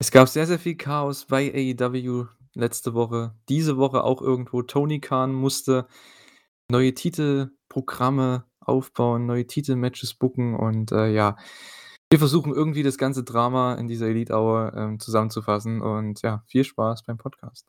Es gab sehr, sehr viel Chaos bei AEW letzte Woche. Diese Woche auch irgendwo. Tony Khan musste neue Titelprogramme aufbauen, neue Titelmatches booken und, äh, ja, wir versuchen irgendwie das ganze Drama in dieser Elite Hour, ähm, zusammenzufassen und ja, viel Spaß beim Podcast.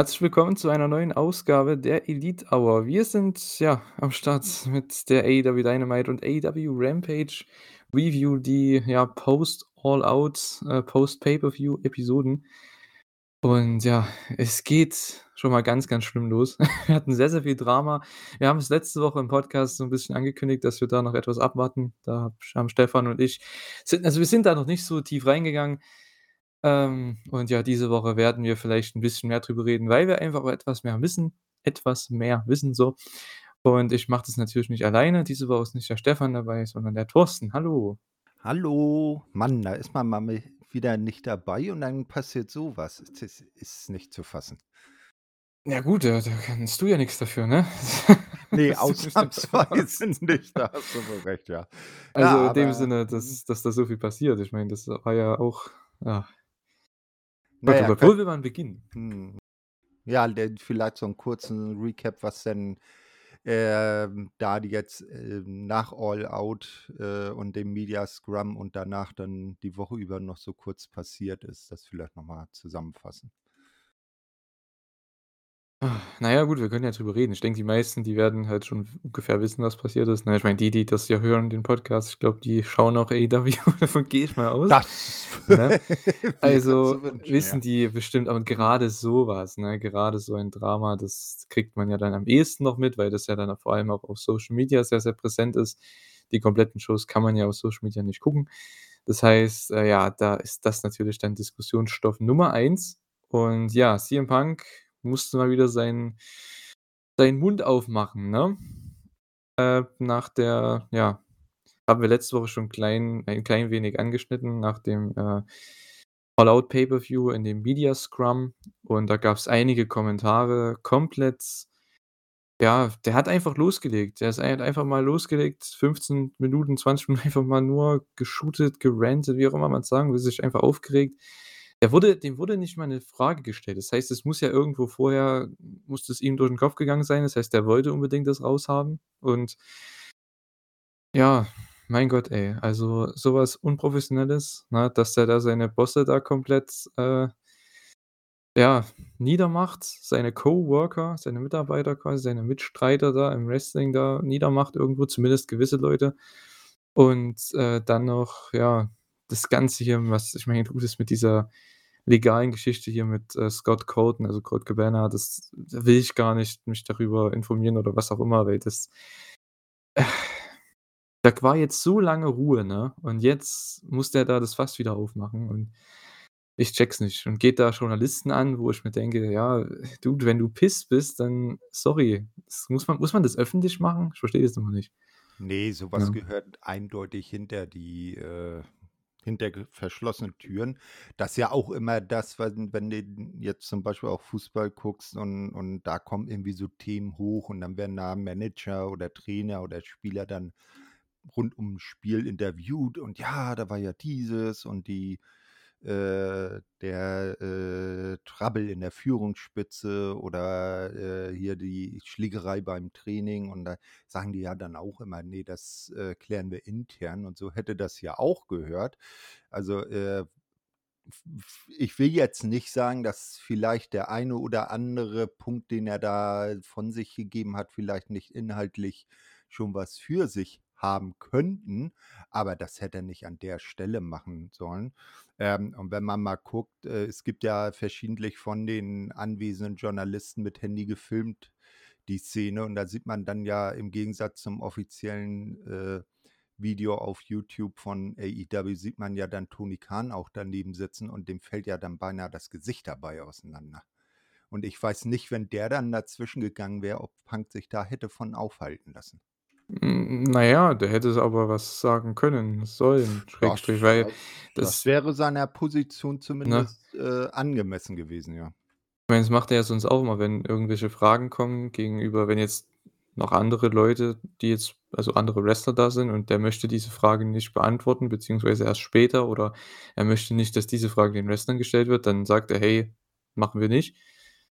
Herzlich willkommen zu einer neuen Ausgabe der Elite Hour. Wir sind ja am Start mit der AEW Dynamite und AEW Rampage Review, die ja Post All Out, äh, Post Pay-per-View Episoden. Und ja, es geht schon mal ganz, ganz schlimm los. Wir hatten sehr, sehr viel Drama. Wir haben es letzte Woche im Podcast so ein bisschen angekündigt, dass wir da noch etwas abwarten. Da haben Stefan und ich sind also wir sind da noch nicht so tief reingegangen. Ähm, und ja, diese Woche werden wir vielleicht ein bisschen mehr drüber reden, weil wir einfach etwas mehr wissen etwas mehr wissen so. Und ich mache das natürlich nicht alleine. Diese Woche ist nicht der Stefan dabei, sondern der Thorsten. Hallo. Hallo. Mann, da ist man mal wieder nicht dabei und dann passiert sowas. was. Das ist nicht zu fassen. Ja gut, da da kannst du ja nichts dafür, ne? Ne, ausnahmsweise nicht, da hast du wohl recht, ja. Also, Ja, in dem Sinne, mhm. dass dass da so viel passiert. Ich meine, das war ja auch ja. Na Gott, oh könn wo will man beginnen? mhm. Ja, vielleicht so 'n kurzen Recap, was denn, ähm, da die jetzt, ähm, nach All Out, äh, und dem Media Scrum und danach dann die Woche über noch so kurz passiert ist, das vielleicht noch mal zusammenfassen. Na ja, gut, wir können ja drüber reden. Ich denke, die meisten, die werden halt schon ungefähr wissen, was passiert ist, ne? Ich meine, die, die das ja hören, den Podcast, ich glaube, die schauen auch AEW, davon gehe ich mal aus, Das ne? Also, wünschen, wissen ja. die bestimmt aber gerade so was, ne, gerade so ein Drama, das kriegt man ja dann am ehesten noch mit, weil das ja dann vor allem auch auf Social Media sehr, sehr präsent ist. Die kompletten Shows kann man ja auf Social Media nicht gucken. Das heißt, äh, ja, da ist das natürlich dann Diskussionsstoff Nummer eins. Und ja, CM Punk musste mal wieder seinen seinen Mund aufmachen, ne? Äh, nach der ja, haben wir letzte Woche schon klein ein klein wenig angeschnitten nach dem, äh, All Out Pay-per-View in dem Media Scrum und da gab's einige Kommentare komplett ja, der hat einfach losgelegt. Der halt einfach mal losgelegt, 15 Minuten, 20 Minuten einfach mal nur geshootet, gerantet, wie auch immer man's sagen will, sich einfach aufgeregt. Der wurde dem wurde nicht mal 'ne Frage gestellt. Das heißt, es muss ja irgendwo vorher muss das ihm durch 'n Kopf gegangen sein. Das heißt, der wollte unbedingt das raushaben und ja, mein Gott, ey, also so was Unprofessionelles, ne, dass der da seine Bosse da komplett, äh ja, niedermacht, seine Coworker, seine Mitarbeiter quasi, seine Mitstreiter da im Wrestling da niedermacht irgendwo, zumindest gewisse Leute. Und, äh, dann noch, ja, das Ganze hier, was ich meine, gut ist mit dieser legalen Geschichte hier mit, äh, Scott Colton, also Colt Cabana, das da will ich gar nicht mich darüber informieren oder was auch immer, weil das da war jetzt so lange Ruhe, ne? Und jetzt muss der da das Fass wieder aufmachen und ich checke es nicht und geht da Journalisten an, wo ich mir denke: „Ja, Dude, wenn du pisst bist, dann sorry. Das muss man muss man das öffentlich machen? Ich verstehe das immer nicht.“ Ne, so was Ja. gehört eindeutig hinter die, äh hinter verschlossenen Türen. Das ist ja auch immer das, wenn wenn du jetzt zum Beispiel auch Fußball guckst und und da kommen irgendwie so Themen hoch und dann werden da Manager oder Trainer oder Spieler dann rund ums Spiel interviewt und ja, da war ja dieses und die äh, der, äh, Trouble in der Führungsspitze oder, äh, hier die Schlägerei beim Training und da sagen die ja dann auch immer: „Ne, das, äh, klären wir intern“ und so hätte das ja auch gehört. Also, äh, ich will jetzt nicht sagen, dass vielleicht der eine oder andere Punkt, den er da von sich gegeben hat, vielleicht nicht inhaltlich schon was für sich haben könnten, aber das hätte er nicht an der Stelle machen sollen. Ähm, und wenn man mal guckt, äh, es gibt ja verschiedentlich von den anwesenden Journalisten mit Handy gefilmt, die Szene und da sieht man dann ja im Gegensatz zum offiziellen, äh, Video auf YouTube von AEW sieht man ja dann Tony Khan auch daneben sitzen und dem fällt ja dann beinahe das Gesicht dabei auseinander. Und ich weiß nicht, wenn der dann dazwischen gegangen wäre, ob Punk sich da hätte von aufhalten lassen. Hm, na ja, der hätte aber was sagen können, sollen, Das Schrägstrich, weil das das wäre seiner Position ne? zumindest, äh, angemessen gewesen, ja. Ich meine, das macht er ja sonst auch immer, wenn irgendwelche Fragen kommen gegenüber wenn jetzt noch andere Leute, die jetzt also andere Wrestler da sind und der möchte diese Frage nicht beantworten, beziehungsweise erst später oder er möchte nicht, dass diese Frage den Wrestlern gestellt wird, dann sagt er: „Hey, machen wir nicht.“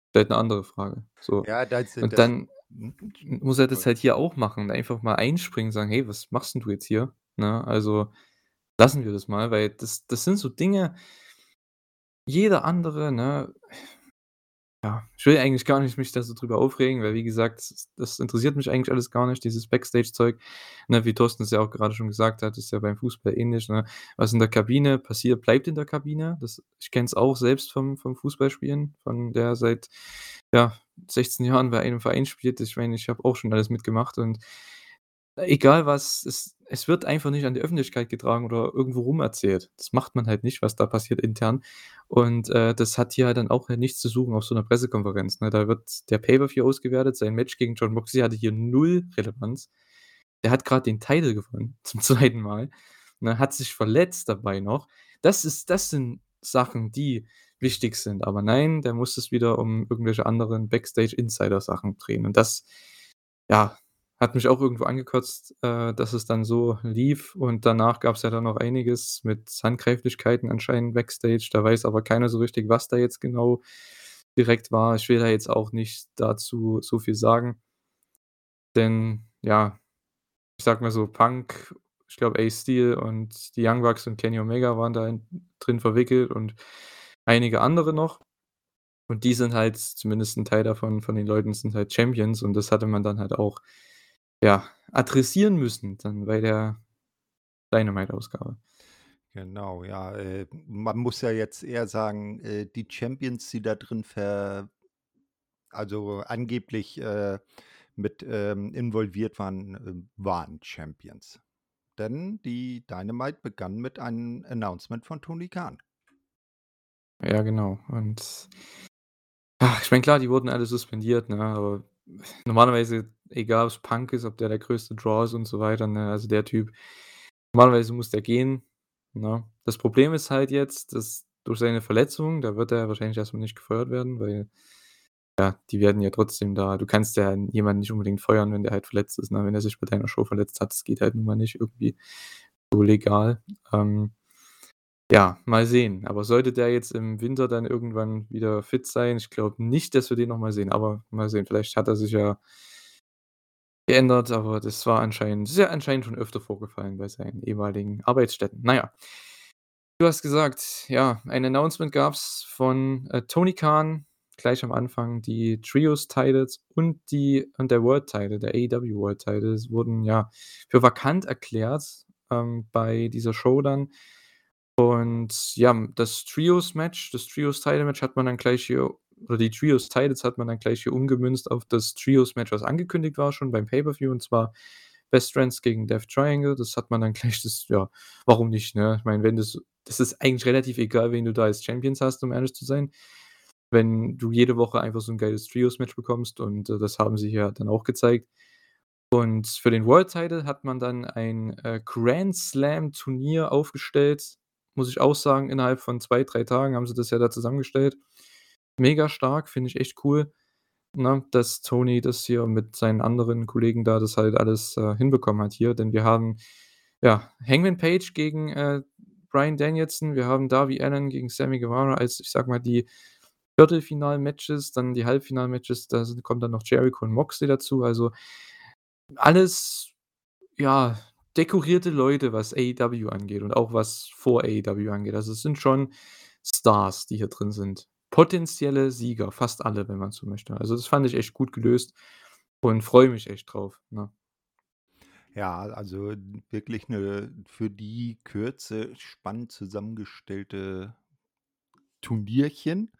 Stellt 'ne andere Frage, so. Ja, das Und das dann muss er das halt hier auch machen, einfach mal einspringen, sagen: „Hey, was machst 'n du jetzt hier?“ Ne? Also, lassen wir das mal, weil das das sind so Dinge jeder andere, ne ja, ich will eigentlich gar nicht mich da so drüber aufregen, weil wie gesagt, das das interessiert mich eigentlich alles gar nicht, dieses Backstage-Zeug, ne? Wie Thorsten es ja auch grade schon gesagt hat, ist ja beim Fußball ähnlich, ne? Was in der Kabine passiert, bleibt in der Kabine. Das ich kenne es auch selbst vom vom Fußballspielen, von der seit, ja, 16 Jahren bei einem Verein spielt. Ich meine, ich habe auch schon alles mitgemacht und egal was, es es wird einfach nicht an die Öffentlichkeit getragen oder irgendwo rum erzählt. Das macht man halt nicht, was da passiert intern. Und, äh, das hat hier halt dann auch nichts zu suchen auf so 'ner Pressekonferenz, ne? Da wird der Pay-per-View ausgewertet. Sein Match gegen Jon Moxley hatte hier 0 Relevanz. Der hat grad den Title gewonnen zum 2. Mal, ne, hat sich verletzt dabei noch. Das ist das sind Sachen, die wichtig sind. Aber nein, der muss es wieder um irgendwelche anderen Backstage-Insider-Sachen drehen. Und das, ja, hat mich auch irgendwo angekotzt, äh, dass es dann so lief. Und danach gab's ja dann noch einiges mit Handgreiflichkeiten anscheinend backstage. Da weiß aber keiner so richtig, was da jetzt genau direkt war. Ich will da jetzt auch nicht dazu so viel sagen. Denn ja, ich sage mal so, Punk, ich glaube, Ace Steel und die Young Bucks und Kenny Omega waren da in drin verwickelt und einige andere noch. Und die sind halt zumindest 'n Teil davon von den Leuten sind halt Champions und das hatte man dann halt auch, ja, adressieren müssen dann bei der Dynamite-Ausgabe. Genau, ja, äh, man muss ja jetzt eher sagen, äh, die Champions, die da drin ver also angeblich, äh, mit, ähm, involviert waren, ähm, waren Champions. Denn die Dynamite begann mit einem Announcement von Tony Khan. Ja, genau. Und ach, ich meine, klar, die wurden alle suspendiert, ne, aber normalerweise, egal ob's Punk ist, ob der der größte Draw ist und so weiter, ne, also der Typ normalerweise muss der gehen, ne? Das Problem ist halt jetzt, dass durch seine Verletzung da wird er wahrscheinlich erst mal nicht gefeuert werden, weil ja, die werden ja trotzdem da du kannst ja jemanden nicht unbedingt feuern, wenn der halt verletzt ist, ne? Wenn er sich bei deiner Show verletzt hat, das geht halt nun mal nicht irgendwie so legal. Ähm, ja, mal sehen. Aber sollte der jetzt im Winter dann irgendwann wieder fit sein ich glaube nicht, dass wir den noch mal sehen, aber mal sehen. Vielleicht hat er sich ja geändert, aber das war anscheinend das anscheinend schon öfter vorgefallen bei seinen ehemaligen Arbeitsstätten. Na ja. Du hast gesagt, ja, ein Announcement gab's von, äh, Tony Khan gleich am Anfang. Die Trios-Titles und die und der World-Title, der AEW World-Title wurden, ja, für vakant erklärt, ähm, bei dieser Show dann. Und ja, das Trios-Match das Trios-Title-Match hat man dann gleich hier oder die Trios-Titles hat man dann gleich hier umgemünzt auf das Trios-Match, was angekündigt war schon beim Pay-per-View, und zwar Best Friends gegen Death Triangle. Das hat man dann gleich das ja, warum nicht, ne? Ich meine, wenn das das ist eigentlich relativ egal, wen du da als Champions hast, um ehrlich zu sein. Wenn du jede Woche einfach so 'n geiles Trios-Match bekommst und, äh, das haben sie hier dann auch gezeigt. Und für den World-Title hat man dann ein, äh, Grand-Slam-Turnier aufgestellt, muss ich auch sagen. Innerhalb von 2, 3 Tagen haben sie das ja da zusammengestellt. Mega stark, finde ich echt cool, ne, dass Tony das hier mit seinen anderen Kollegen da das halt alles, äh, hinbekommen hat hier. Denn wir haben, ja, Hangman Page gegen, äh, Bryan Danielson. Wir haben Darby Allin gegen Sammy Guevara als, ich sage mal, die Viertelfinal-Matches, dann die Halbfinal-Matches, da sind kommt dann noch Jericho und Moxley dazu. Also alles, ja, dekorierte Leute, was AEW angeht und auch was vor AEW angeht. Also, es sind schon Stars, die hier drin sind. Potenzielle Sieger, fast alle, wenn man so möchte. Also, das fand ich echt gut gelöst und freue mich echt drauf, ne? Ja, also wirklich 'ne für die Kürze spannend zusammengestellte Turnierchen,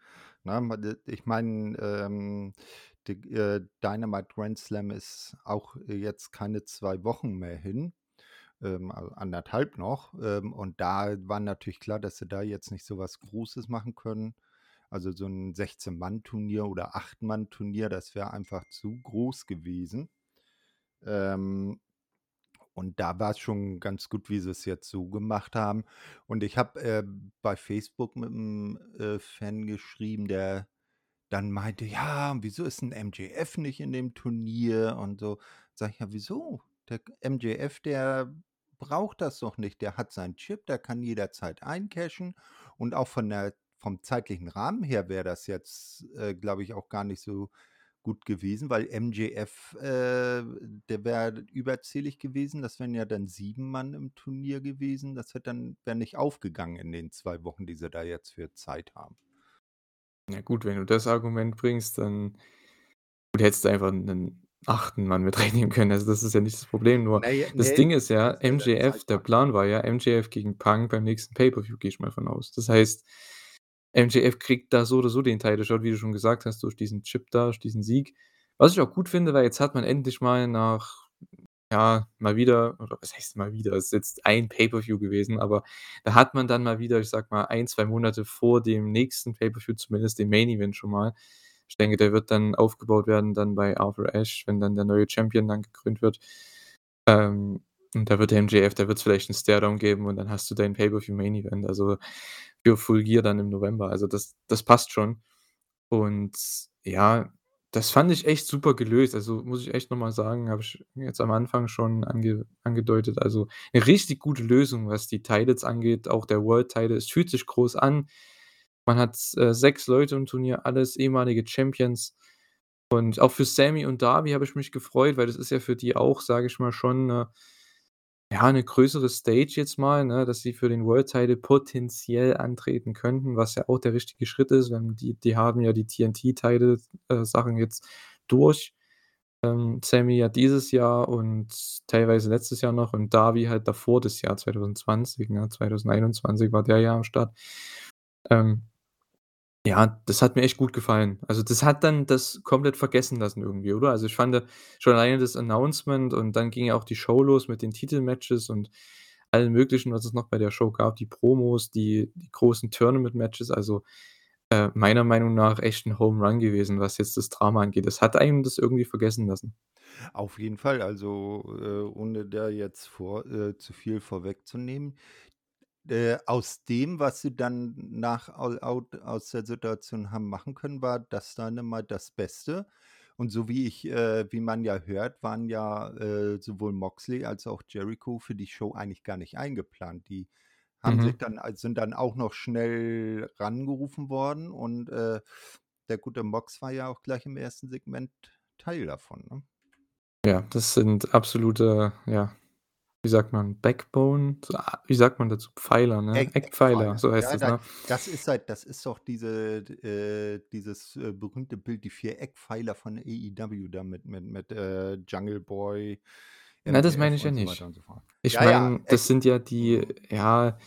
ne? Ma de ich meine, ähm, d äh, Dynamite Grand Slam ist auch jetzt keine 2 Wochen mehr hin. Ähm, a 1,5 noch. Ähm, und da war natürlich klar, dass sie da jetzt nicht so was Großes machen können. Also, so 'n 16-Mann-Turnier oder 8-Mann-Turnier, das wäre einfach zu groß gewesen. Ähm, und da war's schon ganz gut, wie sie's jetzt so gemacht haben. Und ich habe, äh, bei Facebook mit 'm, äh, Fan geschrieben, der dann meinte: „Ja, wieso ist 'n MJF nicht in dem Turnier?“ Und so. Sage ich: „Ja, wieso? Der MJF, der braucht das doch nicht. Der hat seinen Chip, der kann jederzeit eincashen und auch von der vom zeitlichen Rahmen her wäre das jetzt, äh, glaube ich, auch gar nicht so gut gewesen, weil MJF, äh, der wäre überzählig gewesen. Das wären ja dann 7 Mann im Turnier gewesen. Das hätte dann wäre nicht aufgegangen in den 2 Wochen, die sie da jetzt für Zeit haben. Ja gut, wenn du das Argument bringst, dann gut, hättest du einfach 'nen 8. Mann mit reinnehmen können. Also, das ist ja nicht das Problem. Nur Na ja, das ne, Ding ist ja, das wäre der MJF der. Plan war ja MJF gegen Punk beim nächsten Pay-per-View, gehe ich mal von aus. Das heißt, MJF kriegt da so oder so den Title Shot, wie du schon gesagt hast, durch diesen Chip da, durch diesen Sieg. Was ich auch gut finde, weil jetzt hat man endlich mal nach ja, mal wieder oder was heißt mal wieder? Es ist jetzt ein Pay-per-View gewesen, aber da hat man dann mal wieder, ich sage mal, 1, 2 Monate vor dem nächsten Pay-per-View zumindest den Main Event schon mal. Ich denke, der wird dann aufgebaut werden dann bei Arthur Ashe, wenn dann der neue Champion dann gekrönt wird. Ähm, und da wird der MJF da wird's vielleicht 'n Staredown geben und dann hast du dein Pay-per-View Main Event, also für Full Gear dann im November. Also, das das passt schon. Und ja, das fand ich echt super gelöst. Also, muss ich echt noch mal sagen, habe ich jetzt am Anfang schon ange angedeutet. Also, 'ne richtig gute Lösung, was die Titles angeht, auch der World Title. Es fühlt sich groß an. Man hat, äh, 6 Leute im Turnier, alles ehemalige Champions. Und auch für Sammy und Darby habe ich mich gefreut, weil das ist ja für die auch, sage ich mal, schon 'ne ja, 'ne größere Stage jetzt mal, ne, dass sie für den World Title potenziell antreten könnten, was ja auch der richtige Schritt ist, wenn die die haben ja die TNT-Title äh, jetzt durch. Ähm, Sammy ja dieses Jahr und teilweise letztes Jahr noch und Darby halt davor das Jahr 2020, ne? 2021 war der ja am Start. Ähm ja, das hat mir echt gut gefallen. Also, das hat dann das komplett vergessen lassen irgendwie, oder? Also, ich fand schon alleine das Announcement und dann ging ja auch die Show los mit den Titelmatches und allem Möglichen, was es noch bei der Show gab, die Promos, die die großen Tournament-Matches. Also, äh, meiner Meinung nach echt 'n Home Run gewesen, was jetzt das Drama angeht. Das hat einem das irgendwie vergessen lassen. Auf jeden Fall, also, äh, ohne da jetzt vor äh, zu viel vorwegzunehmen. Äh, aus dem, was sie dann nach All Out aus der Situation haben machen können, war das Dynamite das Beste. Und so wie ich äh, wie man ja hört, waren ja, äh, sowohl Moxley als auch Jericho für die Show eigentlich gar nicht eingeplant. Die haben sich Mhm. dann al sind dann auch noch schnell rangerufen worden und, äh, der gute Mox war ja auch gleich im 1. Segment Teil davon, ne? Ja, das sind absolute, ja, wie sagt man, Backbone? So a wie sagt man dazu? Pfeiler, ne? Eck Eckpfeiler, Eckpfeiler. so heißt Ja, das, da ne? das ist halt das ist doch diese äh, dieses, äh, berühmte Bild, die 4 Eckpfeiler von AEW da mit mit mit, äh, Jungle Boy, Na, das meine ich ja so nicht. so fort. Ich Ja, ja, meine, Eck das sind ja die, ja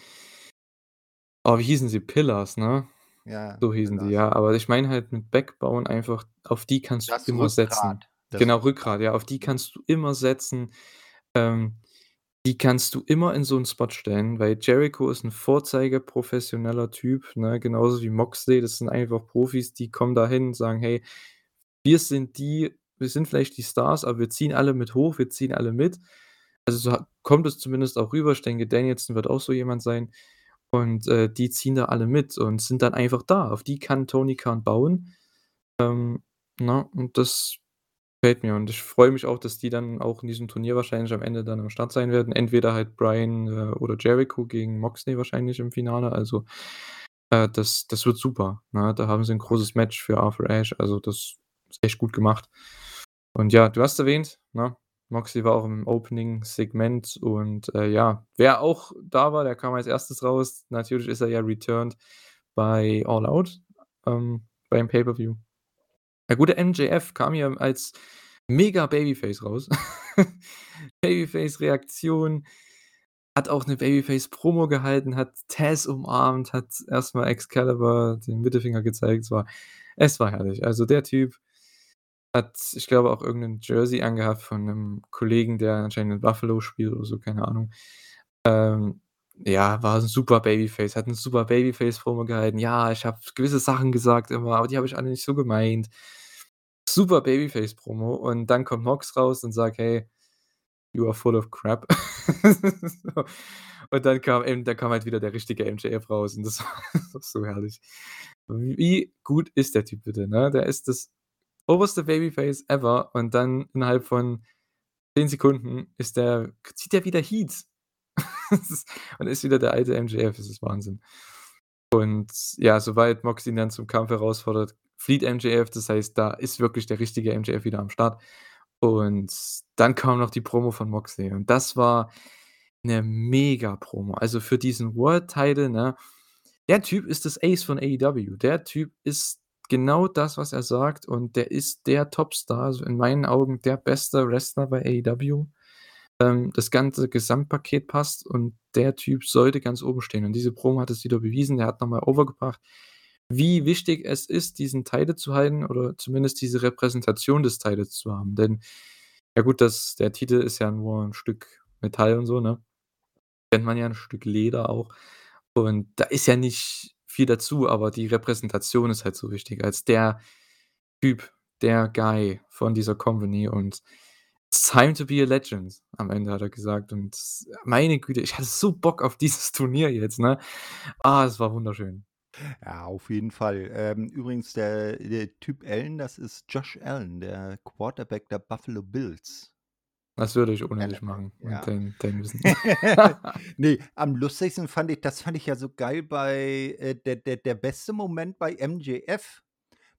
oh, wie hießen sie? Pillars, ne? Ja, So hießen die, Pillars. ja. Aber ich meine halt mit Backbone einfach, auf die kannst du Das immer setzen. Rückgrat, das Genau, Rückgrat. Ja, auf die kannst du immer setzen. Ähm, die kannst du immer in so 'n Spot stellen, weil Jericho ist 'n vorzeigeprofessioneller Typ, ne, genauso wie Moxley. Das sind einfach Profis, die kommen da hin und sagen: „Hey, wir sind die wir sind vielleicht die Stars, aber wir ziehen alle mit hoch, wir ziehen alle mit.“ Also, so kommt es zumindest auch rüber. Ich denke, Danielson wird auch so jemand sein. Und, äh, die ziehen da alle mit und sind dann einfach da. Auf die kann Tony Khan bauen. Ähm, ne, und das gefällt mir. Und ich freue mich auch, dass die dann auch in diesem Turnier wahrscheinlich am Ende dann am Start sein werden. Entweder halt Bryan, äh, oder Jericho gegen Moxley wahrscheinlich im Finale. Also, äh, das das wird super, ne? Da haben sie 'n großes Match für Arthur Ashe. Also, das ist echt gut gemacht. Und ja, du hast erwähnt, ne, Moxley war auch im Opening-Segment und, äh, ja, wer auch da war, der kam als 1. raus. Natürlich ist er ja returned bei All Out, ähm, beim Pay-per-View. Der gute MJF kam hier als mega Babyface raus. Babyface-Reaktion, hat auch 'ne Babyface-Promo gehalten, hat Taz umarmt, hat erst mal Excalibur den Mittelfinger gezeigt. Es war es war herrlich. Also, der Typ Hat, ich glaube, auch irgend 'nen Jersey angehabt von 'nem Kollegen, der anscheinend in Buffalo spielt oder so, keine Ahnung. Ähm, ja, war 'n super Babyface, hat 'ne super Babyface-Promo gehalten. „Ja, ich habe gewisse Sachen gesagt immer, aber die habe ich alle nicht so gemeint.“ Super Babyface-Promo und dann kommt Mox raus und sagt: „Hey, you are full of crap.“ So. Und dann kam eben dann kam halt wieder der richtige MJF raus und das war das war so herrlich. Wie gut ist der Typ bitte, ne? Der ist das oberste Babyface ever und dann innerhalb von 10 Sekunden ist der zieht der wieder Heat. Und ist wieder der alte MJF, das ist Wahnsinn. Und ja, sobald Mox ihn dann zum Kampf herausfordert, flieht MJF, das heißt, da ist wirklich der richtige MJF wieder am Start. Und dann kam noch die Promo von Moxley und das war 'ne Mega-Promo. Also, für diesen World Title, ne? Der Typ ist das Ace von AEW. Der Typ ist genau das, was er sagt und der ist der Topstar, also, in meinen Augen der beste Wrestler bei AEW. Ähm, das ganze Gesamtpaket passt und der Typ sollte ganz oben stehen und diese Promo hat es wieder bewiesen. Der hat noch mal overgebracht, wie wichtig es ist, diesen Title zu halten oder zumindest diese Repräsentation des Titles zu haben. Denn ja gut, das der Titel ist ja nur 'n Stück Metall und so, ne? Kennt man ja, 'n Stück Leder auch. Und da ist ja nicht viel dazu, aber die Repräsentation ist halt so wichtig als der Typ, der Guy von dieser Company und „It's time to be a legend“, am Ende hat er gesagt und meine Güte, ich hatte so Bock auf dieses Turnier jetzt, ne? Ah, es war wunderschön. Ja, auf jeden Fall. Ähm, übrigens der der Typ Allen, das ist Josh Allen, der Quarterback der Buffalo Bills. Das würde ich ohne dich machen ja. dein dein Wissen. Ne, am lustigsten fand ich das fand ich ja so geil bei, äh, der der der beste Moment bei MJF,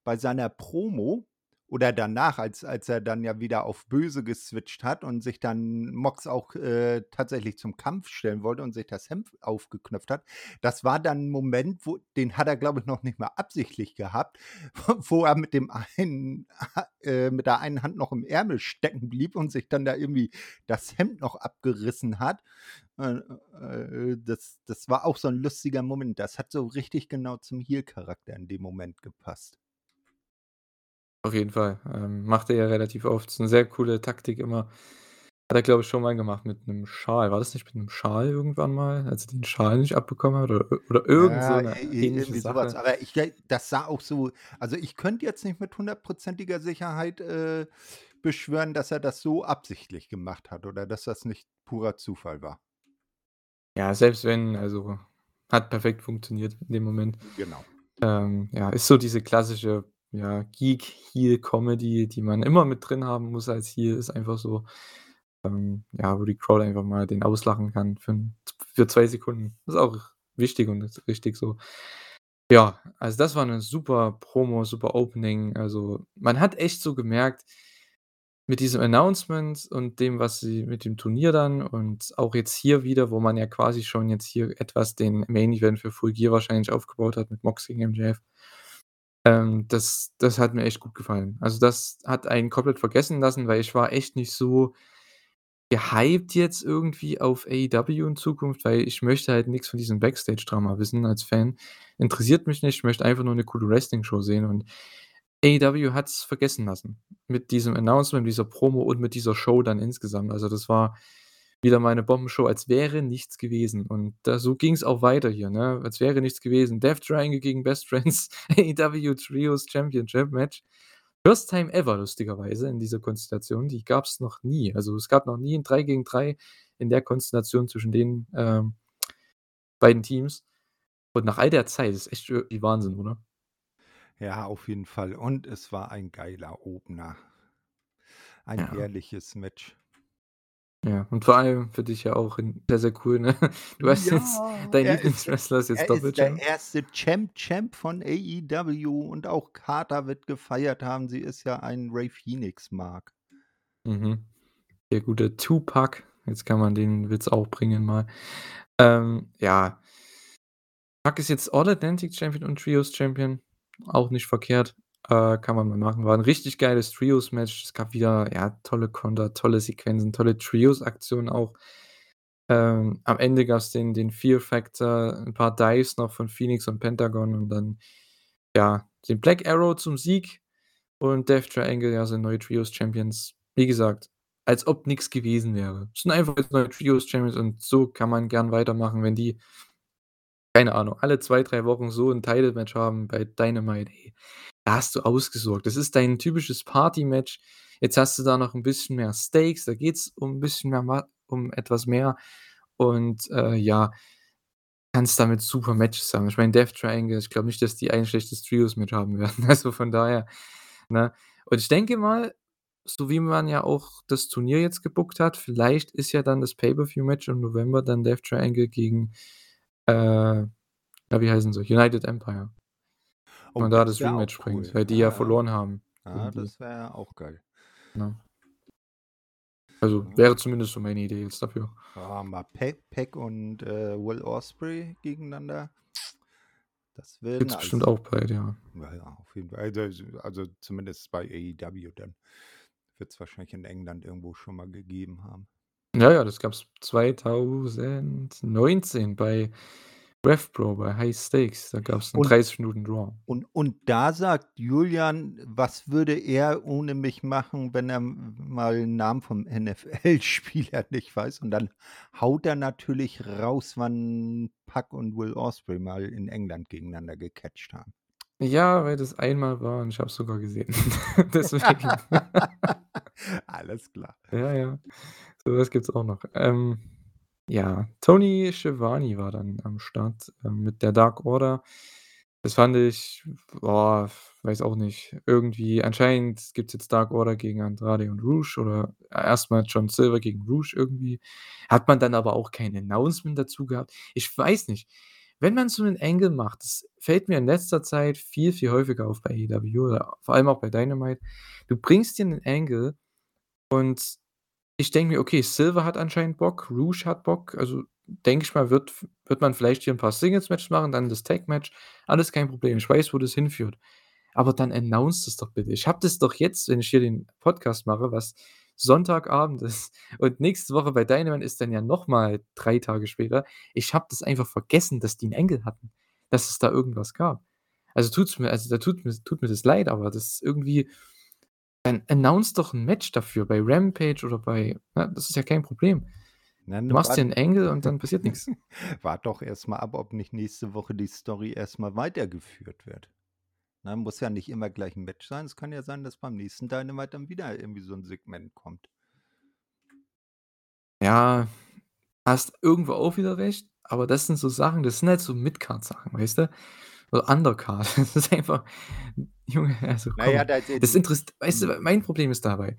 bei seiner Promo oder danach, als als er dann ja wieder auf böse geswitcht hat und sich dann Mox auch, äh, tatsächlich zum Kampf stellen wollte und sich das Hemd aufgeknöpft hat. Das war dann 'n Moment, wo den hat er, glaube ich, noch nicht mal absichtlich gehabt, wo er mit dem einen äh, mit der einen Hand noch im Ärmel stecken blieb und sich dann da irgendwie das Hemd noch abgerissen hat. Äh, äh, das das war auch so 'n lustiger Moment. Das hat so richtig genau zum Heel-Charakter in dem Moment gepasst. Auf jeden Fall, ähm, macht er ja relativ oft. Ist 'ne sehr coole Taktik immer. Hat er, glaube ich, schon mal gemacht mit 'nem Schal. War das nicht mit 'nem Schal irgendwann mal, als er den Schal nicht abbekommen hat oder oder irgend so Ja, 'ne i ähnliche irgendwie so. Sache? Aber ich das sah auch so also, ich könnte jetzt nicht mit hundertprozentiger Sicherheit, äh, beschwören, dass er das so absichtlich gemacht hat oder dass das nicht purer Zufall war. Ja, selbst wenn, also, hat perfekt funktioniert in dem Moment. Genau. Ähm, ja, ist so diese klassische, ja, Geek-Heel-Comedy, die man immer mit drin haben muss als Heel, ist einfach so, ähm, ja, wo die Crowd einfach mal den auslachen kann für für 2 Sekunden. Ist auch wichtig und richtig so. Ja, also, das war 'ne super Promo, super Opening. Also, man hat echt so gemerkt mit diesem Announcement und dem, was sie mit dem Turnier dann und auch jetzt hier wieder, wo man ja quasi schon jetzt hier etwas den Main Event für Full Gear wahrscheinlich aufgebaut hat mit Mox gegen MJF. Ähm, das das hat mir echt gut gefallen. Also, das hat einen komplett vergessen lassen, weil ich war echt nicht so gehypt jetzt irgendwie auf AEW in Zukunft, weil ich möchte halt nix von diesem Backstage-Drama wissen als Fan. Interessiert mich nicht, ich möchte einfach nur 'ne coole Wrestling-Show sehen und AEW hat's vergessen lassen mit diesem Announcement, dieser Promo und mit dieser Show dann insgesamt. Also, das war wieder mal 'ne Bombenshow, als wäre nichts gewesen und da so ging's auch weiter hier, ne, als wäre nichts gewesen. Death Triangle gegen Best Friends, AEW Trios Championship Match. First time ever lustigerweise in dieser Konstellation, die gab's noch nie. Also, es gab noch nie 'n 3 gegen 3 in der Konstellation zwischen den, ähm, beiden Teams. Und nach all der Zeit ist echt irgendwie Wahnsinn, oder? Ja, auf jeden Fall. Und es war ein geiler Opener. Ein Ja. herrliches Match. Ja, und vor allem für dich ja auch in sehr, sehr cool, ne? Du hast jetzt Ja, dein er ist Lieblingswrestler ist jetzt er ist der Doppel-Champ. 1. Champ Champ von AEW und auch Carter wird gefeiert haben. Sie ist ja ein Rey Fenix-Mark. Mhm. Der gute Tupac. Jetzt kann man den Witz auch bringen mal. Ähm, ja. Pac ist jetzt All Atlantic Champion und Trios Champion. Auch nicht verkehrt. Äh, kann man mal machen. War 'n richtig geiles Trios-Match. Es gab wieder, ja, tolle Konter, tolle Sequenzen, tolle Trios-Aktionen auch. Ähm, am Ende gab's den den Fear Factor, 'n paar Dives noch von Fenix und Pentagon und dann, ja, den Black Arrow zum Sieg und Death Triangle, ja, sind neue Trios-Champions. Wie gesagt, als ob nix gewesen wäre. Das sind einfach jetzt neue Trios-Champions und so kann man gern weitermachen, wenn die keine Ahnung, alle 2, 3 Wochen so 'n Title-Match haben bei Dynamite, ey. Da hast du ausgesorgt. Das ist dein typisches Party-Match. Jetzt hast du da noch 'n bisschen mehr Stakes, da geht's um 'n bisschen mehr um etwas mehr und, äh, ja, kannst damit super Matches haben. Ich meine, Death Triangle, ich glaube nicht, dass die ein schlechtes Trios-Match haben werden. Also, von daher, ne? Und ich denke mal, so wie man ja auch das Turnier jetzt gebookt hat, vielleicht ist ja dann das Pay-per-View-Match im November dann Death Triangle gegen, äh, ja, wie heißen sie? United Empire. Oh, Und da das das Rematch bringt, cool. weil die Ja, ja ja. verloren haben Ja, das wäre auch geil. Ne? Also, Ja. wäre zumindest so meine Idee jetzt dafür. Ja, mal Pac Pac und, äh, Will Ospreay gegeneinander. Das wäre Gibt's bestimmt auch bald, ja. Ja, ja, auf jeden Fall. Also also zumindest bei AEW dann. Wird's wahrscheinlich in England irgendwo schon mal gegeben haben. Ja, ja, das gab's 2019 bei RevPro, bei High Stakes. Da gab's 'n Und 30 Minuten Draw. und und da sagt Julian, was würde er ohne mich machen, wenn er mal 'n Namen vom NFL-Spieler nicht weiß? Und dann haut er natürlich raus, wann Pac und Will Ospreay mal in England gegeneinander gecatcht haben. Ja, weil das einmal war und ich habe es sogar gesehen. Deswegen. Alles klar. Ja, ja. So was gibt's auch noch. Ähm, ja, Tony Schiavone war dann am Start, ähm, mit der Dark Order. Das fand ich, boah, weiß auch nicht. Irgendwie anscheinend gibt's jetzt Dark Order gegen Andrade und Rouge oder erst mal John Silver gegen Rouge irgendwie. Hat man dann aber auch kein Announcement dazu gehabt. Ich weiß nicht. Wenn man so 'nen Angle macht, das fällt mir in letzter Zeit viel, viel häufiger auf bei AEW oder vor allem auch bei Dynamite. Du bringst dir 'nen Angle und ich denke mir: „Okay, Silver hat anscheinend Bock, Rouge hat Bock.“ Also, denke ich mal, wird wird man vielleicht hier 'n paar Singles-Matches machen, dann das Tag-Match. Alles kein Problem. Ich weiß, wo das hinführt. Aber dann announce das doch bitte. Ich habe das doch jetzt, wenn ich hier den Podcast mache, was Sonntagabend ist und nächste Woche bei Dynamite ist dann ja noch mal 3 Tage später. Ich habe das einfach vergessen, dass die 'n Angle hatten, dass es da irgendwas gab. Also, tut's mir also, da tut mir tut mir das leid, aber das ist irgendwie dann announce doch 'n Match dafür bei Rampage oder bei ne, das ist ja kein Problem. Na, Du machst wart dir 'n Angle und dann passiert nix. Warte doch erst mal ab, ob nicht nächste Woche die Story erst mal weitergeführt wird. Ne, muss ja nicht immer gleich 'n Match sein. Es kann ja sein, dass beim nächsten Dynamite dann wieder irgendwie so 'n Segment kommt. Ja, hast irgendwo auch wieder recht, aber das sind so Sachen, das sind halt so Mid-Card-Sachen, weißt du? Oder Undercard. Das ist einfach Junge, also komm. da Das den interess weißt du, hm. mein Problem ist dabei,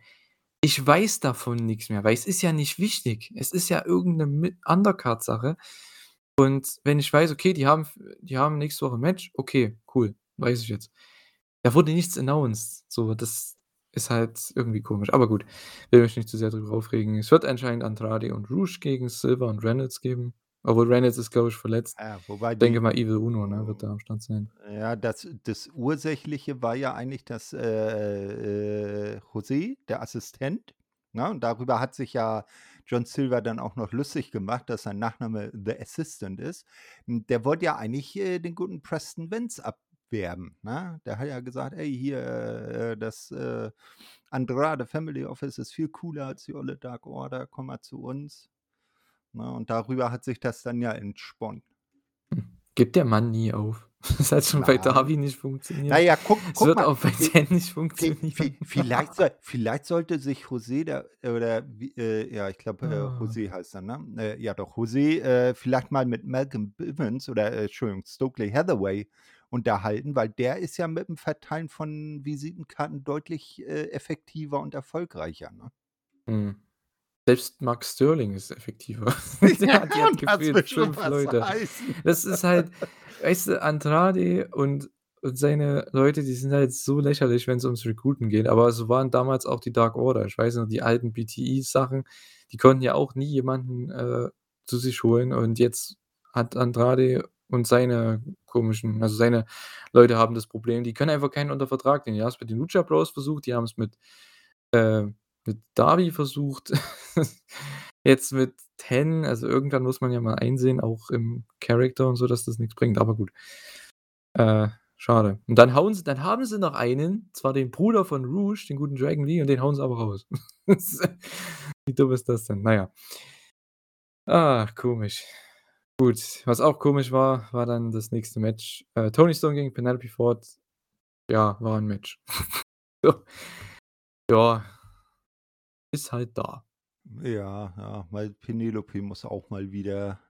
ich weiß davon nix mehr, weil es ist ja nicht wichtig. Es ist ja irgend 'ne Mi Undercard-Sache und wenn ich weiß, okay, die haben die haben nächste Woche 'n Match, okay, cool, weiß ich jetzt. Da wurde nichts announced. So, das ist halt irgendwie komisch. Aber gut, will mich nicht zu sehr drüber aufregen. Es wird anscheinend Andrade und Rouge gegen Silver und Reynolds geben. Obwohl Reynolds ist, glaube ich, verletzt. Ja, wobei Denke die mal, Evil Uno, ne, wird da am Start sein. Ja, das das Ursächliche war ja eigentlich, dass, äh, äh, José, der Assistent, ne, und darüber hat sich ja John Silver dann auch noch lustig gemacht, dass sein Nachname The Assistant ist. Hm, der wollte ja eigentlich, äh, den guten Preston Vance abwerben, ne? Der hat ja gesagt: „Ey, hier, äh, das, äh, Andrade Family Office ist viel cooler als die olle Dark Order. Komm mal zu uns.“ Ne, und darüber hat sich das dann ja entsponnen. Hm, gibt der Mann nie auf. Das hat schon bei Nein. Darby nicht funktioniert. ja, guck Es guck wird mal, auch bei Zayn nicht funktionieren. vi vielleicht soll vielleicht sollte sich José da oder äh, ja, ich glaube, äh, Ah. José heißt er, ne? Äh, ja doch, José, äh, vielleicht mal mit Malcolm Bivens oder, äh, Entschuldigung, Stokely Hathaway unterhalten, weil der ist ja mit dem Verteilen von Visitenkarten deutlich, äh, effektiver und erfolgreicher, ne? Mhm. Selbst Mark Sterling ist effektiver. Der Ja, hat die hat gefühlt schon 5 was Leute. heißen. Das ist halt weißt du, Andrade und und seine Leute, die sind halt so lächerlich, wenn's ums Recruiten geht, aber so waren damals auch die Dark Order. Ich weiß noch, die alten BTE-Sachen, die konnten ja auch nie jemanden, äh, zu sich holen und jetzt hat Andrade und seine komischen also, seine Leute haben das Problem, die können einfach keinen unter Vertrag nehmen. Die haben's mit den Lucha Bros versucht, die haben's mit äh, mit Darby versucht, jetzt mit Ten. Also, irgendwann muss man ja mal einsehen, auch im Character und so, dass das nix bringt, aber gut. Äh, schade. Und dann hauen sie dann haben sie noch einen, zwar den Bruder von Rouge, den guten Dragon Lee, und den hauen sie aber raus. Wie dumm ist das denn? Na ja. Ah, komisch. Gut, was auch komisch war, war dann das nächste Match. Äh, Toni Storm gegen Penelope Ford. Ja, war 'n Match. So. Ja. Ist halt da. Ja, ja, weil Penelope muss auch mal wieder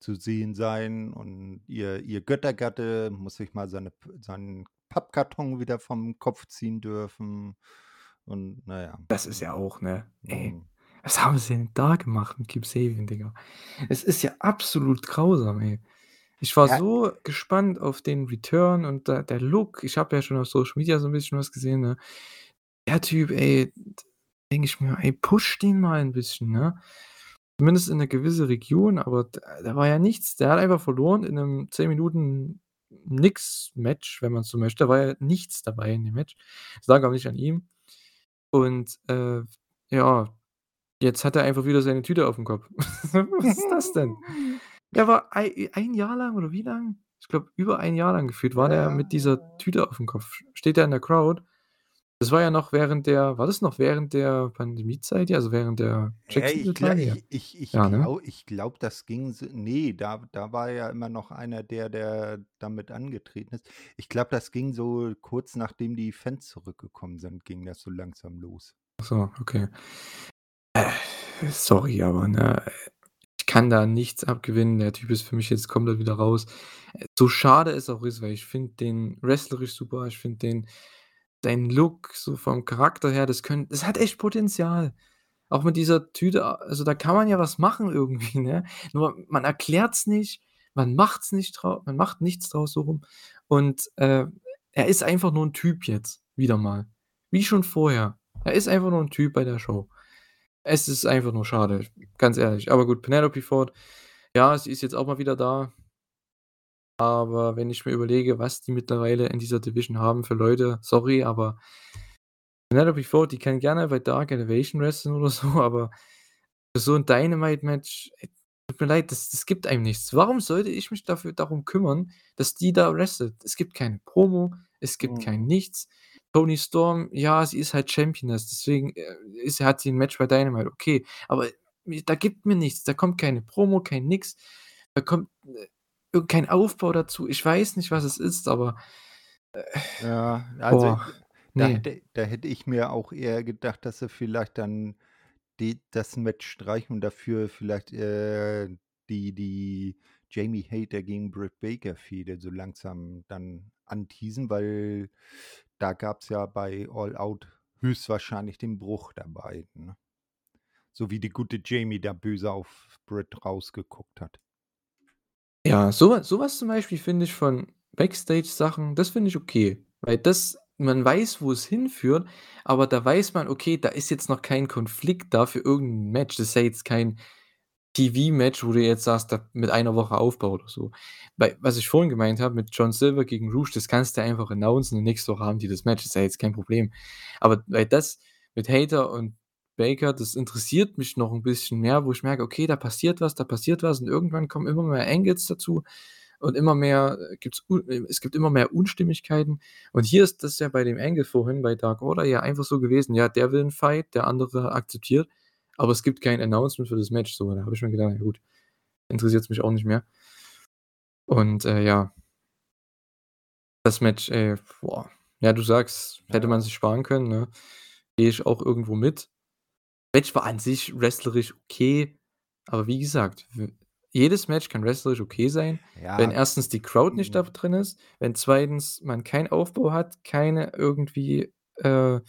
zu sehen sein und ihr ihr Göttergatte muss sich mal seine seinen Pappkarton wieder vom Kopf ziehen dürfen und na ja. Das ist ja auch, ne? Ey, Mhm. was haben sie denn da gemacht mit Kip Sabian, Digga? Es ist ja absolut grausam, ey. Ich war Ja. so gespannt auf den Return und da der Look. Ich habe ja schon auf Social Media so 'n bisschen was gesehen, ne? Der Typ, ey, denke ich mir: „Ey, pusht den mal 'n bisschen, ne?“ Zumindest in 'ne gewisse Region, aber da da war ja nichts. Der hat einfach verloren in 'nem 10 Minuten Nix-Match, wenn man so möchte. Da war ja nichts dabei in dem Match. Es lag auch nicht an ihm. Und, äh, ja, jetzt hat er einfach wieder seine Tüte aufm Kopf. Was ist das denn? Der war ei ein Jahr lang oder wie lang? Ich glaube, über ein Jahr lang gefühlt war der mit dieser. Tüte aufm Kopf. Steht da in der Crowd. Das war ja noch während der war das noch während der Pandemiezeit, ja, also während der Ja, ich? Ja. ich ich Ja, ne? glau ich glaube, das ging s ne, da da war ja immer noch einer der der damit angetreten ist. Ich glaube, das ging so kurz nachdem die Fans zurückgekommen sind, ging das so langsam los. Ach so, okay. Äh, sorry, aber, ne, ich kann da nichts abgewinnen. Der Typ ist für mich jetzt komplett wieder raus. Äh, so schade es auch ist, weil ich finde den wrestlerisch super. Ich finde den seinen Look so vom Charakter her, das könn das hat echt Potenzial. Auch mit dieser Tüte, also, da kann man ja was machen irgendwie, ne? Nur man erklärt's nicht, man macht's nicht drau man macht nichts draus, so rum. Und, äh, er ist einfach nur 'n Typ jetzt, wieder mal. Wie schon vorher. Er ist einfach nur 'n Typ bei der Show. Es ist einfach nur schade, ganz ehrlich. Aber gut, Penelope Ford, ja, sie ist jetzt auch mal wieder da. Aber wenn ich mir überlege, was die mittlerweile in dieser Division haben für Leute, sorry, aber Penelope Ford, die kann gerne bei Dark Elevation wresteln oder so, aber für so 'n Dynamite-Match, tut mir leid, das das gibt einem nichts. Warum sollte ich mich dafür darum kümmern, dass die da wrestelt? Es gibt keine Promo, es gibt kein Mhm. nichts. Toni Storm, ja, sie ist halt Championess, deswegen, äh, ist hat sie 'n Match bei Dynamite, okay. Aber mi da gibt mir nichts. Da kommt keine Promo, kein nix. Da kommt, äh, kein Aufbau dazu. Ich weiß nicht, was es ist, aber, Ja, äh, also, boah, da ne. hätte da hätte ich mir auch eher gedacht, dass sie vielleicht dann die das Match streichen und dafür vielleicht, äh, die die Jamie Hayter gegen Britt Baker-Fehde so langsam dann anteasen, weil da gab's ja bei All Out höchstwahrscheinlich den Bruch der beiden, ne? So wie die gute Jamie da böse auf Britt rausgeguckt hat. Ja, so wa so zum Beispiel finde ich von Backstage-Sachen, das finde ich okay, weil das man weiß, wo es hinführt, aber da weiß man, okay, da ist jetzt noch kein Konflikt da für irgend 'n Match. Das ist ja jetzt kein TV-Match, wo du jetzt sagst, da mit einer Woche Aufbau oder so. Weil was ich vorhin gemeint habe mit John Silver gegen Rouge, das kannst du einfach announcen und nächste Woche haben die das Match, ist ja jetzt kein Problem. Aber weil das mit Hayter und Baker, das interessiert mich noch 'n bisschen mehr, wo ich merke: „Okay, da passiert was, da passiert was“, und irgendwann kommen immer mehr Angles dazu und immer mehr, äh, gibt's äh, es gibt immer mehr Unstimmigkeiten. Und hier ist das ja bei dem Angle vorhin bei Dark Order ja einfach so gewesen, ja, der will 'n Fight, der andere akzeptiert, aber es gibt kein Announcement für das Match so. Da habe ich mir gedacht: „Ja gut, interessiert's mich auch nicht mehr.“ Und, äh, ja. Das Match, ey, boah. Ja, du sagst, hätte man sich sparen können, ne? Gehe ich auch irgendwo mit. Match war an sich wrestlerisch okay, aber wie gesagt, jedes Match kann wrestlerisch okay sein, wenn Ja. 1. die Crowd nicht da Mhm. drin ist, wenn 2. man keinen Aufbau hat, keine irgendwie, äh,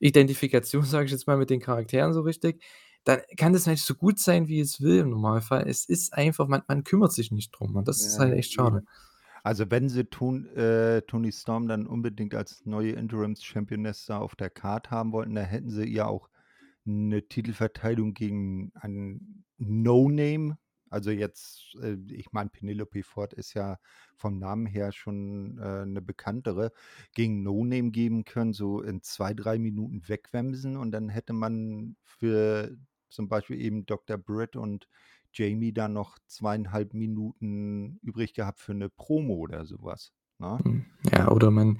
Identifikation, sage ich jetzt mal, mit den Charakteren so richtig, dann kann das Match so gut sein, wie es will im Normalfall. Es ist einfach man man kümmert sich nicht drum und das ist Ja, halt echt schade. Also, wenn sie Ton äh, Toni Storm dann unbedingt als neue Interims-Championess da auf der Card haben wollten, da hätten sie ihr auch 'ne Titelverteidigung gegen ein No-Name also, jetzt, äh, ich meine, Penelope Ford ist ja vom Namen her schon, äh, 'ne bekanntere, gegen No-Name geben können, so in 2, 3 Minuten wegwemsen und dann hätte man für zum Beispiel eben Dr. Britt und Jamie dann noch 2,5 Minuten übrig gehabt für 'ne Promo oder so was, ne? Hm, ja, oder man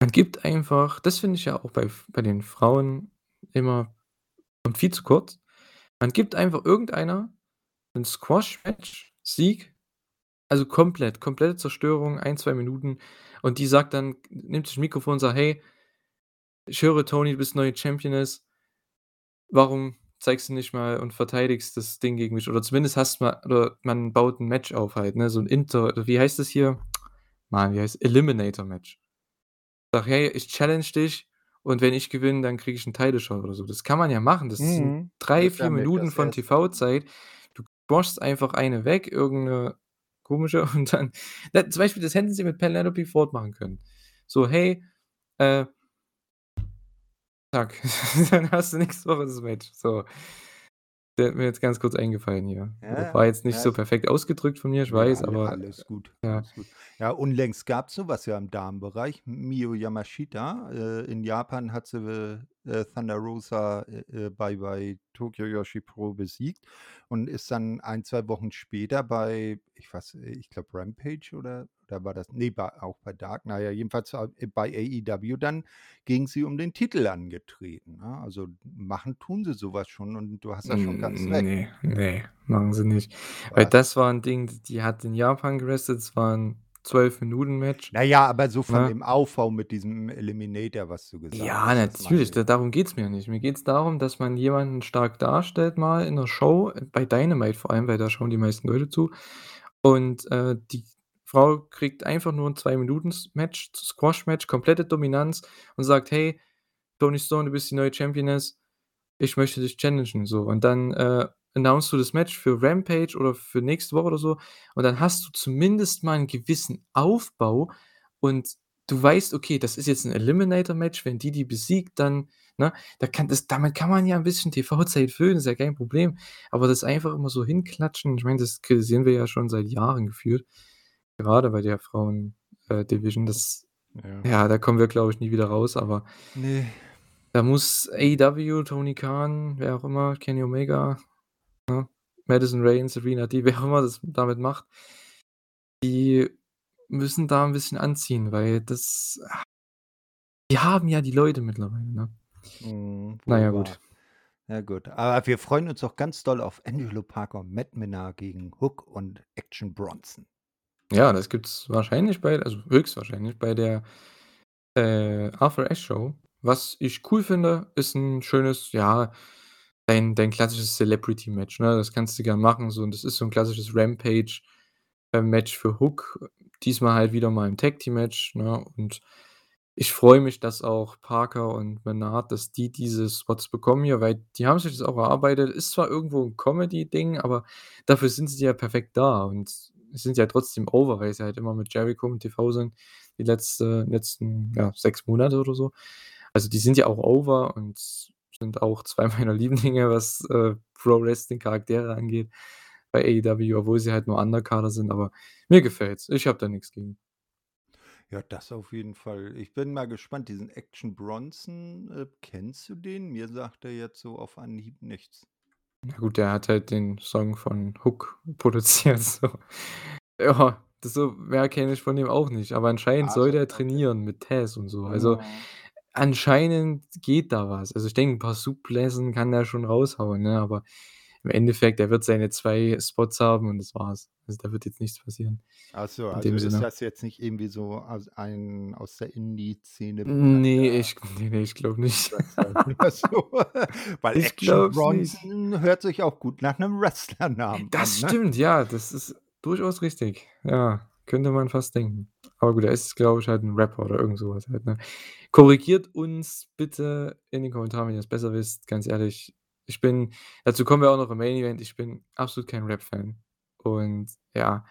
man gibt einfach das finde ich ja auch bei bei den Frauen immer kommt viel zu kurz. Man gibt einfach irgendeiner 'n Squash-Match Sieg, also komplett, komplette Zerstörung, 1, 2 Minuten und die sagt dann nimmt sich 'n Mikrofon und sagt: „Hey, ich höre, Toni, du bist neue Championess. Warum zeigst du nicht mal und verteidigst das Ding gegen mich?“ Oder zumindest hast mal oder man baut 'n Match auf halt, ne, so 'n Inter wie heißt das hier? Mann, wie heißt Eliminator Match. Sag: „Hey, ich challenge dich und wenn ich gewinne, dann kriege ich 'n Title Shot“ oder so. Das kann man ja machen. Das sind Mhm. 3, Das wäre 4 mit Minuten von 1. TV-Zeit. Du squashst einfach eine weg, irgend 'ne komische und dann ne, zum Beispiel, das hätten sie mit Penelope Ford machen können. So: „Hey, äh“ „zack, dann hast du nächste Woche das Match“, so. Der mir jetzt ganz kurz eingefallen hier. Ja, Oder war ja. jetzt nicht Ja, so perfekt ausgedrückt von mir, ich weiß, alle aber, alles gut, äh, ja. alles gut. Ja, unlängst gab's so was ja im Damenbereich. Miyu Yamashita, äh, in Japan hat sie, äh, Thunder Rosa, äh, äh, bei bei Tokyo Joshi Pro besiegt und ist dann 1, 2 Wochen später bei ich weiß ich glaube Rampage oder oder war das ne, bei auch bei Dark, na ja, jedenfalls, äh, bei AEW dann gegen sie um den Titel angetreten, ne? Also, machen tun sie so was schon und du hast da schon ganz Hm, recht. ne, ne, machen sie nicht. Weil Was? das war 'n Ding, die hat in Japan gewrestelt, das war 'n 12 Minuten Match, Na ja, aber so von ne? dem Aufbau mit diesem Eliminator, was du gesagt Ja, hast, das meine natürlich, ich. da darum geht's mir nicht. Mir geht's darum, dass man jemanden stark darstellt mal in 'ner Show, bei Dynamite vor allem, weil da schauen die meisten Leute zu. Und, äh, die Frau kriegt einfach nur 'n 2 Minutens Match, Squash-Match, komplette Dominanz und sagt: „Hey, Toni Storm, du bist die neue Championess. Ich möchte dich challengen“, so. Und dann, äh, announced du das Match für Rampage oder für nächste Woche oder so und dann hast du zumindest mal 'n gewissen Aufbau und du weißt: „Okay, das ist jetzt 'n Eliminator Match, wenn die die besiegt, dann“ ne? Da kann das damit kann man ja 'n bisschen TV-Zeit füllen, ist ja kein Problem. Aber das einfach immer so hinklatschen, ich meine, das kritisieren wir ja schon seit Jahren gefühlt, gerade bei der Frauen äh, Division, das Ja. ja, da kommen wir, glaube ich, nie wieder raus, aber Ne. da muss AEW, Tony Khan, wer auch immer, Kenny Omega, ne, Madison Rayne, Serena Deeb, wer auch immer das damit macht die müssen da 'n bisschen anziehen, weil das die haben ja die Leute mittlerweile, ne? Mhm, Na ja, wohl gut. Ja gut, aber wir freuen uns auch ganz doll auf Angelo Parker und Matt Menard gegen Hook und Action Bronson. Ja, das gibt's wahrscheinlich bei also höchstwahrscheinlich bei der, äh, Arthur Ashe Show. Was ich cool finde, ist 'n schönes ja, dein dein klassisches Celebrity-Match, ne? Das kannst du gern machen so und das ist so 'n klassisches Rampage, äh, Match für Hook. Diesmal halt wieder mal 'n Tag-Team-Match, ne? Und ich freue mich, dass auch Parker und Menard, dass die diese Spots bekommen hier, weil die haben sich das auch erarbeitet. Ist zwar irgendwo 'n Comedy-Ding, aber dafür sind sie ja perfekt da und sind ja trotzdem over, weil sie halt immer mit Jericho im TV sind, die letzte letzten, ja, 6 Monate oder so. Also, die sind ja auch over und sind auch 2 meiner Lieblinge, was, äh, Pro-Wrestling-Charaktere angeht bei AEW, obwohl sie halt nur Undercarder sind, aber mir gefällt's. Ich habe da nix gegen. Ja, das auf jeden Fall. Ich bin mal gespannt, diesen Action Bronson, äh, kennst du den? Mir sagt er jetzt so auf Anhieb nichts. Na gut, der hat halt den Song von Hook produziert, so. Ja, das so mehr kenne ich von dem auch nicht, aber anscheinend Ach soll so, der okay. trainieren mit Taz und so. Also, anscheinend geht da was. Also, ich denke, 'n paar Suplices kann der schon raushauen, ne, aber im Endeffekt, der wird seine 2 Spots haben und das war's. Also, da wird jetzt nichts passieren Ach so, in also ist Sinne. das jetzt nicht irgendwie so ein aus der Indie-Szene Ne, bekannter ich ne, ne, ich glaube nicht. Oder so? Weil Ich Action glaube es nicht. Bronson hört sich auch gut nach 'nem Wrestlernamen Das an, ne? stimmt, ja, das ist durchaus richtig. Ja, könnte man fast denken. Aber gut, er ist, glaube ich, halt 'n Rapper oder irgend so was halt, ne? Korrigiert uns bitte in den Kommentaren, wenn ihr's besser wisst. Ganz ehrlich, ich bin dazu kommen wir auch noch im Main Event, ich bin absolut kein Rap-Fan und ja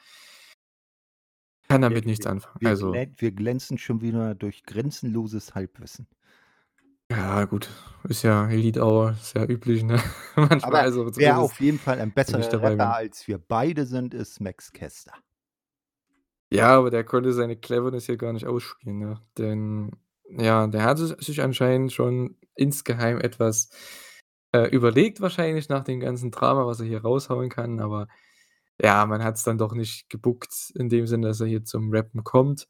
kann Wir damit nichts wir anfangen. wir Also wir glänzen schon wieder durch grenzenloses Halbwissen. Ja, gut, ist ja Elite Hour, ist ja üblich, ne? Manchmal Aber also wer auf jeden Fall ein besserer Rapper bin. als wir beide sind, ist Max Caster. Ja, aber der konnte seine Cleverness hier gar nicht ausspielen, ne? Denn ja, der hatte s sich anscheinend schon insgeheim etwas, äh, überlegt wahrscheinlich nach dem ganzen Drama, was er hier raushauen kann, aber ja, man hat's dann doch nicht gebookt in dem Sinne, dass er hier zum Rappen kommt.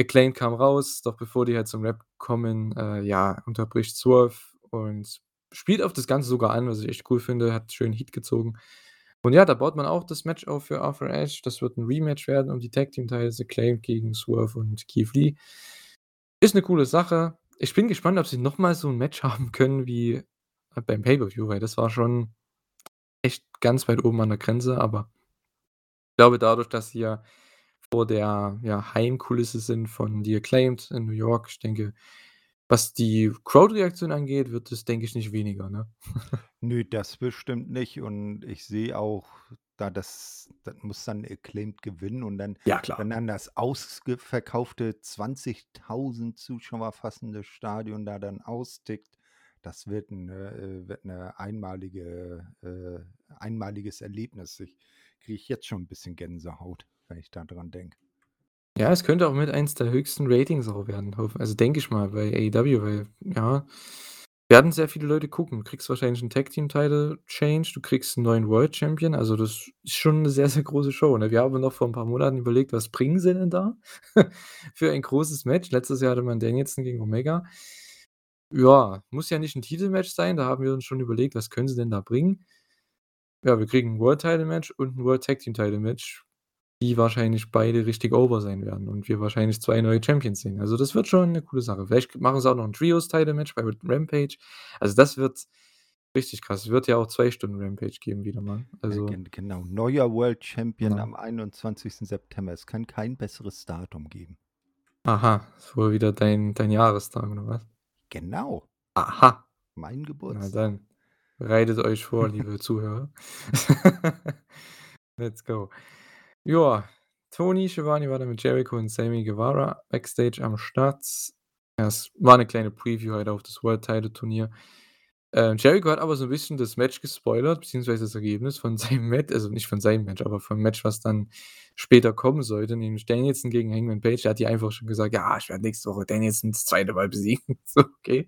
Acclaimed kam raus, doch bevor die halt zum Rap kommen, äh, ja, unterbricht Swerve und spielt auf das Ganze sogar an, was ich echt cool finde, hat schön Heat gezogen. Und ja, da baut man auch das Match auf für Arthur Ashe. Das wird 'n Rematch werden um die Tag Team Titles, Acclaimed gegen Swerve und Keith Lee. Ist 'ne coole Sache. Ich bin gespannt, ob sie noch mal so 'n Match haben können wie, beim Pay-Per-View, weil das war schon echt ganz weit oben an der Grenze, aber ich glaube dadurch, dass sie ja vor der, ja, Heimkulisse sind von The Acclaimed in New York, ich denke, was die Crowd-Reaktion angeht, wird es, denke ich, nicht weniger, ne? Nö, das bestimmt nicht und ich sehe auch, da das das muss dann Acclaimed gewinnen und dann Ja, klar. wenn dann das ausgeverkaufte 20.000 Zuschauer fassende Stadion da dann austickt, das wird 'n äh, wird 'ne einmalige äh, einmaliges Erlebnis. Ich kriege jetzt schon 'n bisschen Gänsehaut, wenn ich da dran denke. Ja, es könnte auch mit eins der höchsten Ratings auch werden, also, denke ich mal bei AEW, weil, ja, werden sehr viele Leute gucken. Du kriegst wahrscheinlich 'n Tag Team Title Change, du kriegst 'n neuen World Champion, also, das ist schon 'ne sehr, sehr große Show, ne? Wir haben noch vor 'n paar Monaten überlegt, was bringen sie denn da für ein großes Match? Letztes Jahr hatte man Danielson gegen Omega. Ja, muss ja nicht 'n Titelmatch sein, da haben wir uns schon überlegt, was können sie denn da bringen? Ja, wir kriegen 'n World Title Match und 'n World Tag Team Title Match, die wahrscheinlich beide richtig over sein werden und wir wahrscheinlich 2 neue Champions sehen. Also, das wird schon 'ne coole Sache. Vielleicht machen sie auch noch 'n Trios Title Match bei Rampage. Also, das wird richtig krass. Es wird ja auch 2 Stunden Rampage geben wieder mal. Also gen genau. Neuer World Champion Genau. am 21. September. Es kann kein besseres Datum geben. Aha, ist wohl wieder dein dein Jahrestag oder was? Genau. Aha. Mein Na Geburtstag. dann, bereitet euch vor, liebe Zuhörer. Let's go. Ja, Tony Schiavone war da mit Jericho und Sammy Guevara backstage am Start. Ja, es war 'ne kleine Preview halt auf das World Title Turnier. Ähm, Jericho hat aber so 'n bisschen das Match gespoilert, beziehungsweise das Ergebnis von seinem Match also, nicht von seinem Match, aber vom Match, was dann später kommen sollte, nämlich Danielson gegen Hangman Page. Er hat hier einfach schon gesagt: „Ja, ich werde nächste Woche Danielson das 2. Mal besiegen.“ So, okay.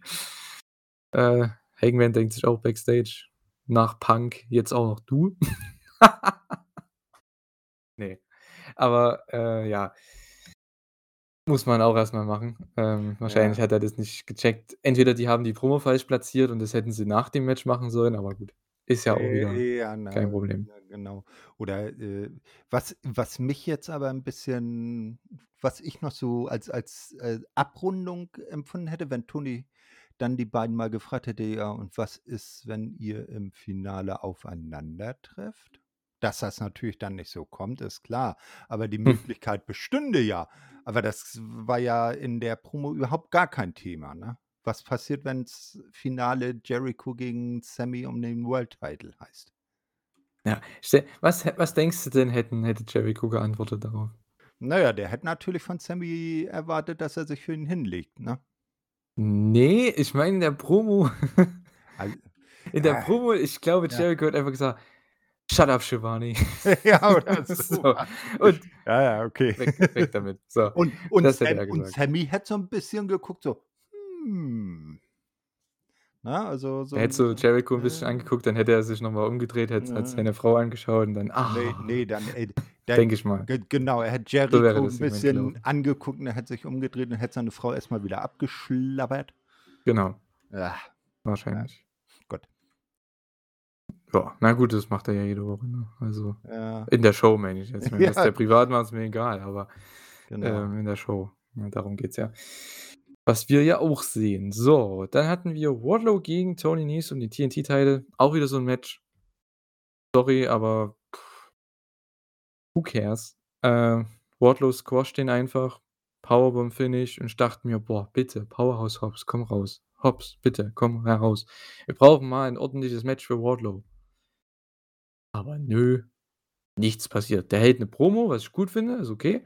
Äh, Hangman denkt sich auch backstage: „Nach Punk jetzt auch noch du?“ Ne, aber, äh, ja. Muss man auch erst mal machen. Ähm, wahrscheinlich Ja. hat er das nicht gecheckt. Entweder die haben die Promo falsch platziert und das hätten sie nach dem Match machen sollen, aber gut, ist ja auch wieder Äh, ja, kein ne, Problem. ja, genau. Oder, äh, was was mich jetzt aber 'n bisschen was ich noch so als als, äh, Abrundung empfunden hätte, wenn Tony dann die beiden mal gefragt hätte: „Ja, und was ist, wenn ihr im Finale aufeinandertrefft?“ Dass das natürlich dann nicht so kommt, ist klar, aber die Hm. Möglichkeit bestünde ja. Aber das war ja in der Promo überhaupt gar kein Thema, ne? Was passiert, wenn's Finale Jericho gegen Sammy um den World Title heißt? Ja, was was denkst du denn, hätten hätte Jericho geantwortet darauf? Na ja, der hätte natürlich von Sammy erwartet, dass er sich für ihn hinlegt, ne? Ne, ich meine in der Promo. In der ja. Promo, ich glaube, Ja. Jericho hat einfach gesagt: „Shut up, Schiavone.“ Ja, oder so So, und Ja, ja, okay. weg weg damit. So, Und und Sam und. Sammy hätte so 'n bisschen geguckt, so: „Hm.“ Ne, also so Er 'n hätte so bisschen Jericho 'n bisschen äh. angeguckt, dann hätte er sich noch mal umgedreht, hätte hat Mhm. seine Frau angeschaut und dann: Ne, „Ah.“ ne, dann, äh, dann Denke ich mal. ge genau, er hätte So Jericho 'n das Segment bisschen angeguckt und er hätte sich umgedreht und hätte seine Frau erst mal wieder abgeschlabbert. Genau. Ja. Ja. Wahrscheinlich. Ja, na gut, das macht er ja jede Woche, ne? Also, Ja. in der Show meine ich jetzt. Wenn das Ja. der privat macht, ist mir egal, aber, Genau. ähm, in der Show, ne, darum geht's ja. Was wir ja auch sehen. So, dann hatten wir Wardlow gegen Tony Nese um die TNT Title. Auch wieder so 'n Match. Sorry, aber who cares? Äh, Wardlow squasht den einfach, Powerbomb Finish und ich dachte mir: „Boah, bitte, Powerhouse Hobbs, komm raus. Hobbs, bitte, komm heraus. Wir brauchen mal 'n ordentliches Match für Wardlow.“ Aber nö, nichts passiert. Der hält 'ne Promo, was ich gut finde, ist okay,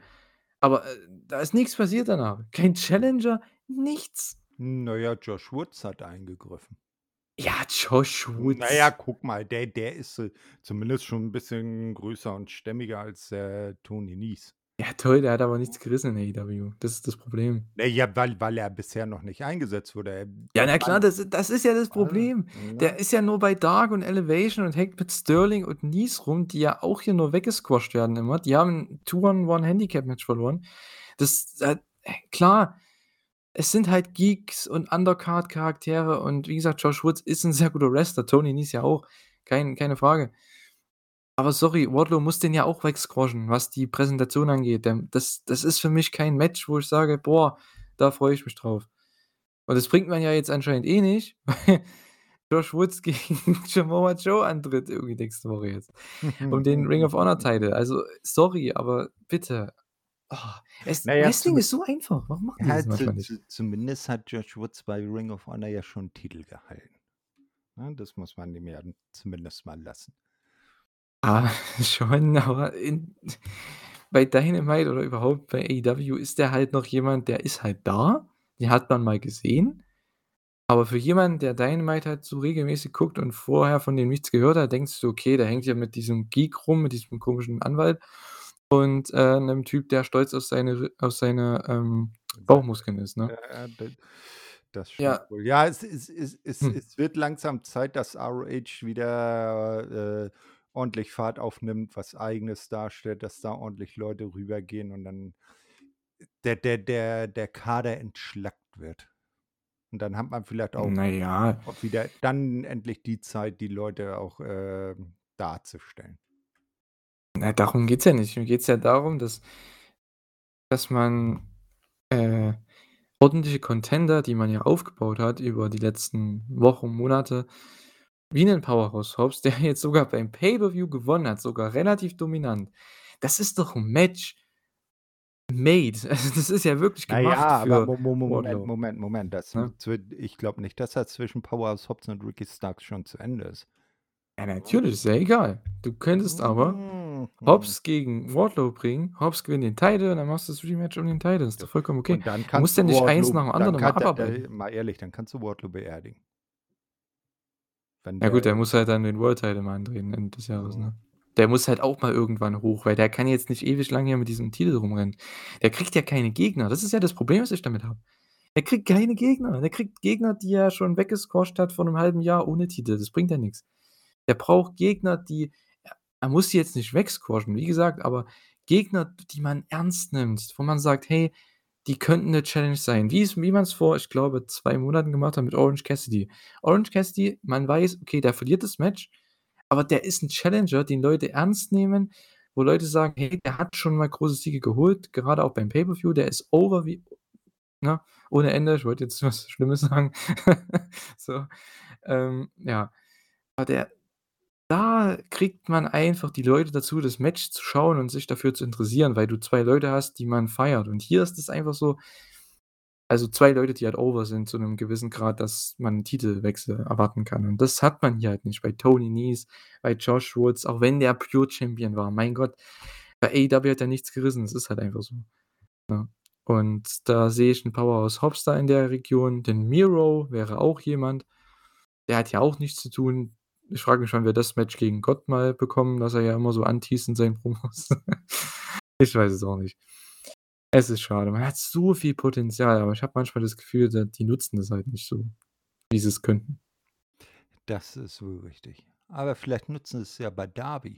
aber, äh, da ist nix passiert danach. Kein Challenger, nichts. Na ja, Josh Woods hat eingegriffen. Ja, Josh Woods. guck mal, der der ist, äh, zumindest schon 'n bisschen größer und stämmiger als, äh, Tony Nese. Ja toll, der hat aber nichts gerissen in AEW. Das ist das Problem. Na ja, weil weil er bisher noch nicht eingesetzt wurde. Er Ja, na klar, das das ist ja das ah, Problem. Der ist ja nur bei Dark und Elevation und hängt mit Sterling und Nese rum, die ja auch hier nur weggesquasht werden immer. Die haben 'n Two-on-One Handicap Match verloren. Das, äh klar, es sind halt Geeks und Undercard-Charaktere und wie gesagt, Josh Woods ist 'n sehr guter Wrestler, Tony Nese ja auch, kein keine Frage. Aber sorry, Wardlow muss den ja auch wegsquashen, was die Präsentation angeht. Das das ist für mich kein Match, wo ich sage: „Boah, da freue ich mich drauf.“ Und das bringt man ja jetzt anscheinend eh nicht, weil Josh Woods gegen Samoa Joe antritt irgendwie nächste Woche jetzt um den Ring of Honor Title. Also, sorry, aber bitte. Oh, es Na ja, Wrestling zum ist so einfach. Warum machen die ja, das zu nicht? zu zumindest hat Josh Woods bei Ring of Honor ja schon 'n Titel gehalten. Ne, das muss man ihm ja zumindest mal lassen. Ah, schon, aber in bei Dynamite oder überhaupt bei AEW ist der halt noch jemand, der ist halt da, den hat man mal gesehen. Aber für jemanden, der Dynamite halt so regelmäßig guckt und vorher von dem nichts gehört hat, denkst du: „Okay, der hängt ja mit diesem Geek rum, mit diesem komischen Anwalt und, äh, 'nem Typ, der stolz auf seine auf seine, ähm, Bauchmuskeln ist“, ne? Ja, das stimmt Ja. wohl. Ja, es es es es Hm. es wird langsam Zeit, dass ROH wieder, äh, ordentlich Fahrt aufnimmt, was Eigenes darstellt, dass da ordentlich Leute rübergehen und dann der der der der Kader entschlackt wird. Und dann hat man vielleicht auch Na ja. auch wieder dann endlich die Zeit, die Leute auch, ähm, darzustellen. Na, darum geht's ja nicht. Mir geht's ja darum, dass dass man, äh, ordentliche Contender, die man ja aufgebaut hat über die letzten Wochen, Monate, wie 'nen Powerhouse Hobbs, der jetzt sogar beim Pay-per-View gewonnen hat, sogar relativ dominant. Das ist doch 'n Match made. Also, das ist ja wirklich Na ja, gemacht aber für Mo Mo Mo Moment, Wardlow, Moment, Moment, das ne? wird ich glaube nicht, dass das zwischen Powerhouse Hobbs und Ricky Starks schon zu Ende ist. Ja, natürlich, ist ja egal. Du könntest aber Mhm. Hobbs gegen Wardlow bringen, Hobbs gewinnt den Title und dann machst du das Rematch um den Title. Ist doch vollkommen okay. Und dann Du musst kannst ja du nicht eins Wardlow nach dem dann anderen immer kann da abarbeiten. da mal ehrlich, dann kannst du Wardlow beerdigen. Wenn Ja gut, der muss halt dann den World Title mal antreten Ende des Jahres, ne? Der muss halt auch mal irgendwann hoch, weil der kann jetzt nicht ewig lang hier mit diesem Titel rumrennen. Der kriegt ja keine Gegner. Das ist ja das Problem, was ich damit habe. Der kriegt keine Gegner. Der kriegt Gegner, die er schon weggesquasht hat vor 'nem halben Jahr ohne Titel. Das bringt ja nix. Der braucht Gegner, die er muss die jetzt nicht wegsquashen, wie gesagt, aber Gegner, die man ernst nimmt, wo man sagt: „Hey, die könnten 'ne Challenge sein.“ Wie's wie man's vor, ich glaube, 2 Monaten gemacht hat mit Orange Cassidy. Orange Cassidy, man weiß, okay, der verliert das Match, aber der ist 'n Challenger, den Leute ernst nehmen, wo Leute sagen: „Hey, der hat schon mal große Siege geholt“, gerade auch beim Pay-per-View, der ist over wie ne, ohne Ende. Ich wollte jetzt was Schlimmes sagen. So, ähm, ja. Aber der da kriegt man einfach die Leute dazu, das Match zu schauen und sich dafür zu interessieren, weil du 2 Leute hast, die man feiert. Und hier ist es einfach so also 2 Leute, die halt over sind zu 'nem gewissen Grad, dass man 'n Titelwechsel erwarten kann. Und das hat man hier halt nicht bei Tony Nese, bei Josh Woods, auch wenn der Pure Champion war. Mein Gott, bei AEW hat er nichts gerissen. Das ist halt einfach so, ne? Und da sehe ich 'n Powerhouse da in der Region. Den Miro wäre auch jemand, der hat ja auch nichts zu tun. Ich frage mich, wann wir das Match gegen Gott mal bekommen, was er ja immer so anteast in seinen Promos. Ich weiß es auch nicht. Es ist schade. Man hat so viel Potenzial, aber ich habe manchmal das Gefühl, die nutzen das halt nicht so, wie sie's könnten. Das ist wohl richtig. Aber vielleicht nutzen sie's ja bei Darby.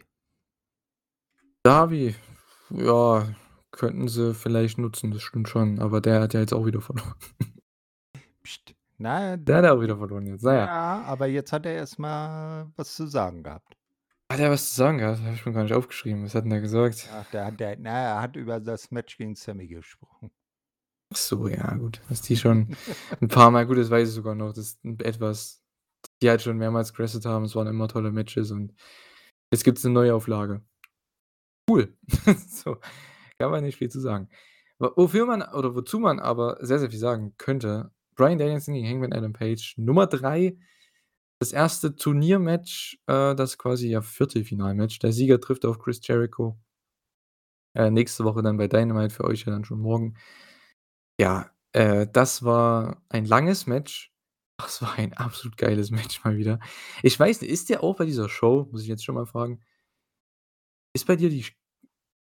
Darby, ja, könnten sie vielleicht nutzen, das stimmt schon, aber der hat ja jetzt auch wieder verloren. Psst. Na, Der hat ja auch wieder verloren jetzt. Na ja. aber jetzt hat er erst mal was zu sagen gehabt. Hat er was zu sagen gehabt? Habe ich mir gar nicht aufgeschrieben. Was hat 'n der gesagt? Ach, der hat der na, er hat über das Match gegen Sammy gesprochen. Ach so, ja gut, dass die schon 'n paar Mal gut, das weiß ich sogar noch, dass etwas die halt schon mehrmals gewrestelt haben. Es waren immer tolle Matches und jetzt gibt's 'ne Neuauflage. Cool. So, kann man nicht viel zu sagen. Wofür man oder wozu man aber sehr, sehr viel sagen könnte: Bryan Danielson gegen Hangman Adam Page, Nummer 3. Das 1. Turniermatch, äh, das quasi ja Viertelfinalmatch. Der Sieger trifft auf Chris Jericho. Äh, nächste Woche dann bei Dynamite, für euch ja dann schon morgen. Ja, äh, das war ein langes Match. Ach, es war ein absolut geiles Match mal wieder. Ich weiß nicht, ist der auch bei dieser Show, muss ich jetzt schon mal fragen ist bei dir die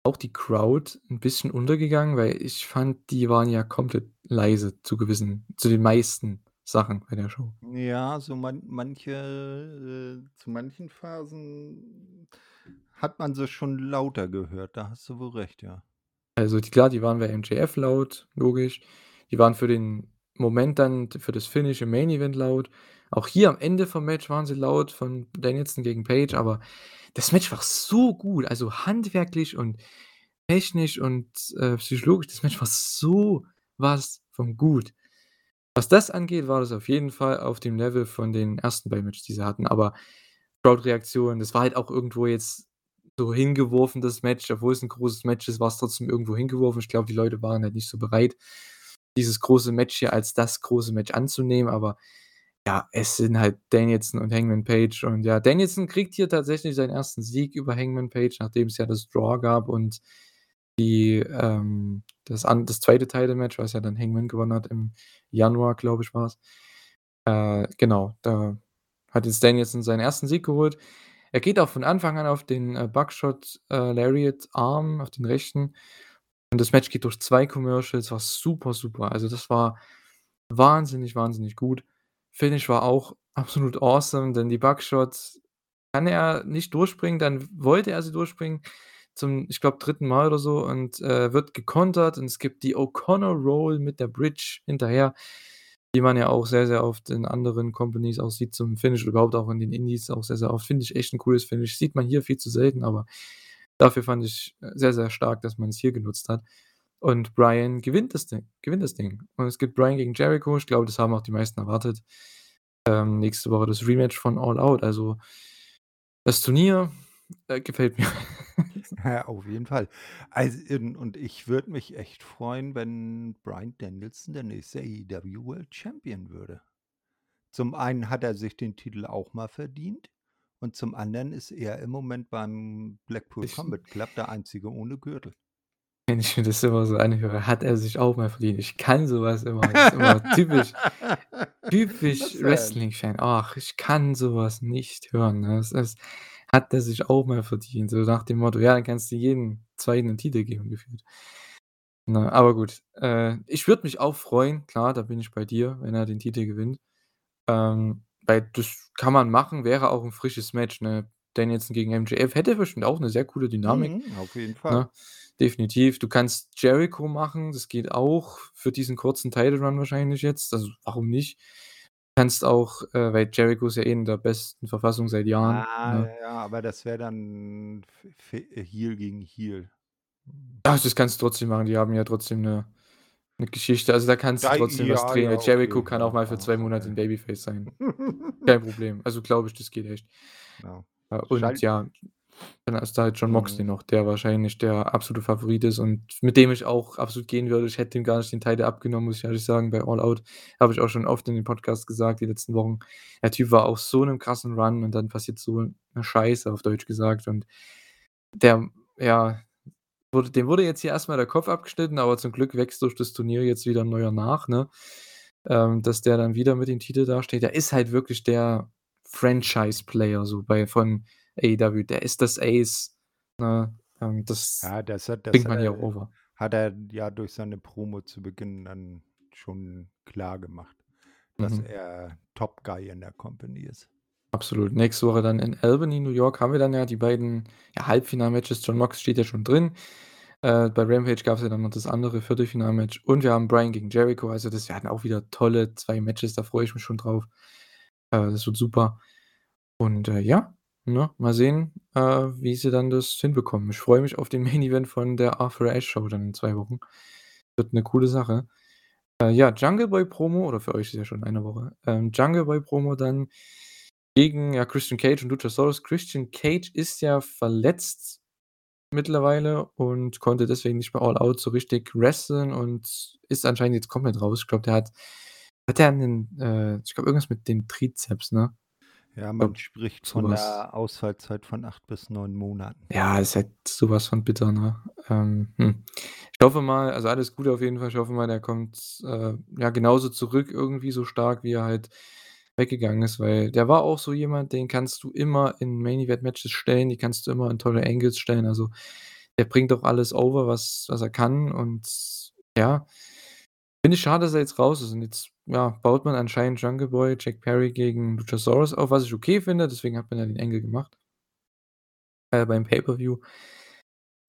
auch die Crowd 'n bisschen untergegangen? Weil ich fand, die waren ja komplett leise zu gewissen zu den meisten Sachen bei der Show. Ja, so man manche äh, zu manchen Phasen hat man sie schon lauter gehört. Da hast du wohl recht, ja. Also, die klar, die waren bei MJF laut, logisch. Die waren für den Moment dann für das Finish im Main Event laut. Auch hier am Ende vom Match waren sie laut von Danielson gegen Page, aber das Match war so gut, also handwerklich und technisch und, äh, psychologisch. Das Match war so was von gut. Was das angeht, war das auf jeden Fall auf dem Level von den ersten beiden Matches, die sie hatten, aber Crowd-Reaktion, das war halt auch irgendwo jetzt so hingeworfen, das Match, obwohl's 'n großes Match ist, war's trotzdem irgendwo hingeworfen. Ich glaube, die Leute waren halt nicht so bereit, dieses große Match hier als das große Match anzunehmen, aber ja, es sind halt Danielson und Hangman Page und ja, Danielson kriegt hier tatsächlich seinen 1. Sieg über Hangman Page, nachdem's ja das Draw gab und die, ähm das an das 2. Title-Match, was ja dann Hangman gewonnen hat im Januar, glaube ich, war's. Äh, genau, da hat jetzt Danielson seinen 1. Sieg geholt. Er geht auch von Anfang an auf den, äh, Buckshot, äh, Lariat Arm, auf den rechten. Und das Match geht durch 2 Commercials, war super, super. Also, das war wahnsinnig, wahnsinnig gut. Finish war auch absolut awesome, denn die Buckshot kann er nicht durchbringen, dann wollte er sie durchbringen zum, ich glaube, 3. Mal oder so und, äh, wird gekontert und es gibt die O'Connor Roll mit der Bridge hinterher, die man ja auch sehr, sehr oft in anderen Companies auch sieht zum Finish überhaupt auch in den Indies auch sehr, sehr oft. Finde ich echt 'n cooles Finish. Sieht man hier viel zu selten, aber dafür fand ich, äh, sehr, sehr stark, dass man's hier genutzt hat. Und Bryan gewinnt das Ding gewinnt das Ding. Und es gibt Bryan gegen Jericho. Ich glaube, das haben auch die meisten erwartet. Ähm, nächste Woche das Rematch von All Out. Also, das Turnier, äh, gefällt mir. Ja, auf jeden Fall. Also, ähm, und ich würde mich echt freuen, wenn Bryan Danielson der nächste AEW World Champion würde. Zum einen hat er sich den Titel auch mal verdient und zum anderen ist er im Moment beim Blackpool Ich Combat Club der Einzige ohne Gürtel. Wenn ich mir das immer so anhöre, hat er sich auch mal verdient. Ich kann so was immer. Das ist immer typisch typisch denn? Wrestling-Fan. Ach, ich kann so was nicht hören, ne? Das ist hat er sich auch mal verdient, so nach dem Motto: „Ja, dann kannst du jedem 2. 'nen Titel geben“, gefühlt. Ne, aber gut. Äh, ich würde mich auch freuen, klar, da bin ich bei dir, wenn er den Titel gewinnt. Ähm, weil das kann man machen, wäre auch 'n frisches Match, ne? Danielson gegen MJF hätte bestimmt auch 'ne sehr coole Dynamik, Mhm, auf jeden Fall. ne? Definitiv. Du kannst Jericho machen, das geht auch für diesen kurzen Title Run wahrscheinlich jetzt. Also, warum nicht? Kannst auch, äh weil Jericho ist ja eh in der besten Verfassung seit Jahren, Ah, ne? ja, aber das wäre dann Heel gegen Heel. Hm. Ach, das kannst du trotzdem machen. Die haben ja trotzdem 'ne 'ne Geschichte. Also, da kannst du Ja, trotzdem was ja, drehen, ja, Jericho okay. kann auch mal für 2 Monate okay. 'n Babyface sein. Kein Problem. Also, glaube ich, das geht echt. Ja. Äh, und Schalt ja, dann hast du halt Jon Moxley Mhm. noch, der wahrscheinlich der absolute Favorit ist und mit dem ich auch absolut gehen würde. Ich hätte ihm gar nicht den Title abgenommen, muss ich ehrlich sagen, bei All Out. Habe ich auch schon oft in den Podcasts gesagt, die letzten Wochen. Der Typ war auf so 'nem krassen Run und dann passiert so 'ne Scheiße, auf Deutsch gesagt. Und der ja, wurde dem wurde jetzt hier erst mal der Kopf abgeschnitten, aber zum Glück wächst durch das Turnier jetzt wieder 'n neuer nach, ne? Ähm, dass der dann wieder mit dem Titel dasteht. Der ist halt wirklich der Franchise-Player so bei von AEW. Der ist das Ace, ne? Ähm, das Ja, das hat das bringt man hier auch er over. hat er ja durch seine Promo zu Beginn dann schon klargemacht, dass Mhm. er Top Guy in der Company ist. Absolut. Nächste Woche dann in Albany, New York, haben wir dann ja die beiden, ja, Halbfinal-Matches. Jon Mox steht ja schon drin. Äh, bei Rampage gab's ja dann noch das andere Viertelfinal-Match und wir haben Bryan gegen Jericho. Also, das werden auch wieder tolle 2 Matches, da freue ich mich schon drauf. Äh, das wird super. Und, äh, ja, ne, mal sehen, äh, wie sie dann das hinbekommen. Ich freue mich auf den Main Event von der Arthur Ashe Show dann in 2 Wochen. Wird 'ne coole Sache. Äh, ja, Jungle Boy Promo oder für euch ist ja schon eine Woche. Ähm, Jungle Boy Promo dann gegen, ja, Christian Cage und Luchasaurus. Christian Cage ist ja verletzt mittlerweile und konnte deswegen nicht bei All Out so richtig wresteln und ist anscheinend jetzt komplett raus. Ich glaube, der hat hat der 'nen, äh ich glaube, irgendwas mit dem Trizeps, ne? Ja, man Glaube, spricht von was. 'ner Ausfallzeit von 8 bis 9 Monaten. Ja, ist halt so was von bitter, ne? Ähm, hm. Ich hoffe mal also, alles Gute auf jeden Fall. Ich hoffe mal, der kommt, äh, ja, genauso zurück irgendwie so stark, wie er halt weggegangen ist, weil der war auch so jemand, den kannst du immer in Main Event Matches stellen, die kannst du immer in tolle Angles stellen. Also, der bringt auch alles over, was was er kann und ja, finde ich schade, dass er jetzt raus ist und jetzt, ja, baut man anscheinend Jungle Boy, Jack Perry gegen Luchasaurus auf, was ich okay finde, deswegen hat man ja den Angle gemacht. Äh, beim Pay-per-View.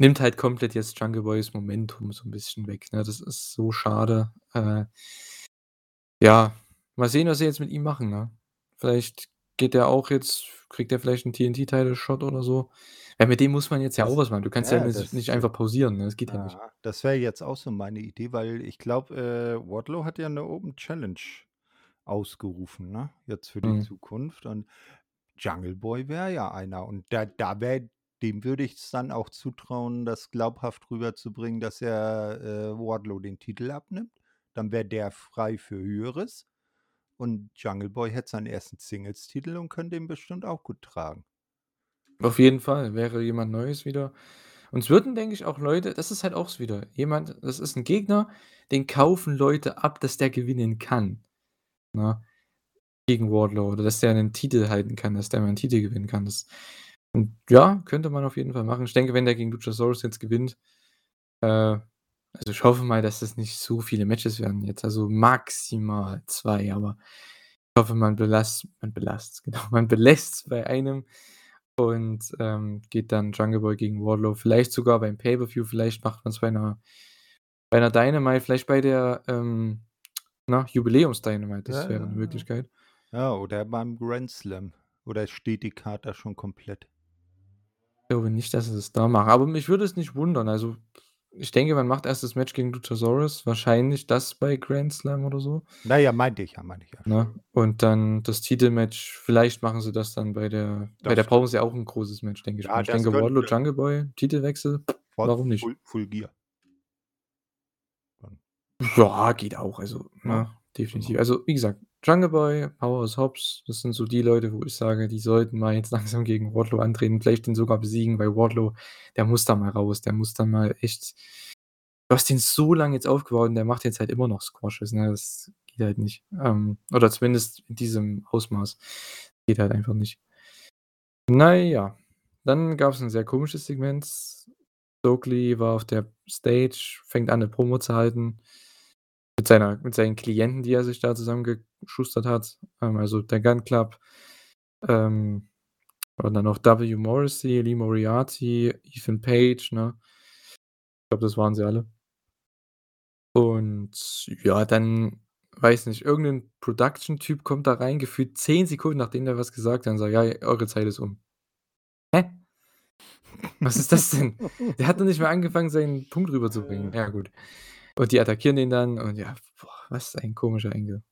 nimmt halt komplett jetzt Jungle Boys Momentum so 'n bisschen weg, ne? Das ist so schade. Äh ja, mal sehen, was sie jetzt mit ihm machen, ne? Vielleicht geht der auch jetzt kriegt der vielleicht 'n TNT-Title-Shot oder so. Ja, mit dem muss man jetzt ja auch Das was machen. Du kannst ja ja, nicht das nicht einfach pausieren, ne? Das geht ja nicht. ja, das wäre jetzt auch so meine Idee, weil ich glaube, äh, Wardlow hat ja 'ne Open Challenge ausgerufen, ne, jetzt für die Mhm. Zukunft und Jungle Boy wäre ja einer und da da wäre dem würde ich's dann auch zutrauen, das glaubhaft rüberzubringen, dass er, äh, Wardlow den Titel abnimmt. Dann wäre der frei für Höheres und Jungle Boy hätte seinen 1. Singles-Titel und könnte ihn bestimmt auch gut tragen. Auf jeden Fall, wäre jemand Neues wieder. Und es würden, denke ich, auch Leute das ist halt auch wieder jemand das ist 'n Gegner, den kaufen Leute ab, dass der gewinnen kann, ne, gegen Wardlow oder dass der 'nen Titel halten kann, dass der mal 'n Titel gewinnen kann. Das und ja, könnte man auf jeden Fall machen. Ich denke, wenn der gegen Luchasaurus jetzt gewinnt, äh also, ich hoffe mal, dass das nicht so viele Matches werden jetzt, also, maximal 2, aber ich hoffe, man belasst man belasst's, genau, man belässt's bei einem und, ähm, geht dann Jungle Boy gegen Wardlow, vielleicht sogar beim Pay-per-View, vielleicht macht man's bei 'ner bei 'ner Dynamite, vielleicht bei der, ähm, na, Jubiläums-Dynamite, das Ja, wäre 'ne ja. Möglichkeit. Ja, oder beim Grand Slam. Oder steht die da schon komplett? Glaube nicht, dass sie es da machen, aber mich würde es nicht wundern. Also, ich denke, man macht erst das Match gegen Luchasaurus, wahrscheinlich das bei Grand Slam oder so. Na ja, meinte ich ja, meinte ich ja, Ne? Entschuldigung. Und dann das Titelmatch vielleicht machen sie das dann bei der bei der Das brauchen sie auch 'n großes Match, denke ich. Ja, Ich das denke, Wardlow, Jungle Boy, Titelwechsel, Voll warum nicht? Full Full Gear. Ja, geht auch, also, Ja, ne, definitiv. Also, wie gesagt, Jungle Boy, Powerhouse Hobbs, das sind so die Leute, wo ich sage, die sollten mal jetzt langsam gegen Wardlow antreten, vielleicht den sogar besiegen, weil Wardlow, der muss da mal raus. Der muss da mal echt du hast den so lange jetzt aufgebaut und der macht jetzt halt immer noch Squashes, ne? Das geht halt nicht. Ähm, oder zumindest in diesem Ausmaß. Geht halt einfach nicht. Na ja, dann gab's 'n sehr komisches Segment. Stokely war auf der Stage, fängt an, 'ne Promo zu halten mit seiner mit seinen Klienten, die er sich da zusammengeschustert hat, ähm, also, der Gunn Club, ähm, und dann noch W. Morrissey, Lee Moriarty, Ethan Page, ne? Ich glaube, das waren sie alle. Und ja, dann weiß nicht, irgend 'nen Production-Typ kommt da rein, gefühlt 10 Sekunden, nachdem der was gesagt hat und sagt: „Ja, eure Zeit ist um.“ Hä? Was ist das denn? Der hat noch nicht mal angefangen, seinen Punkt rüberzubringen. Ja, gut. Und die attackieren den dann und ja, boah, was ein komischer Engel.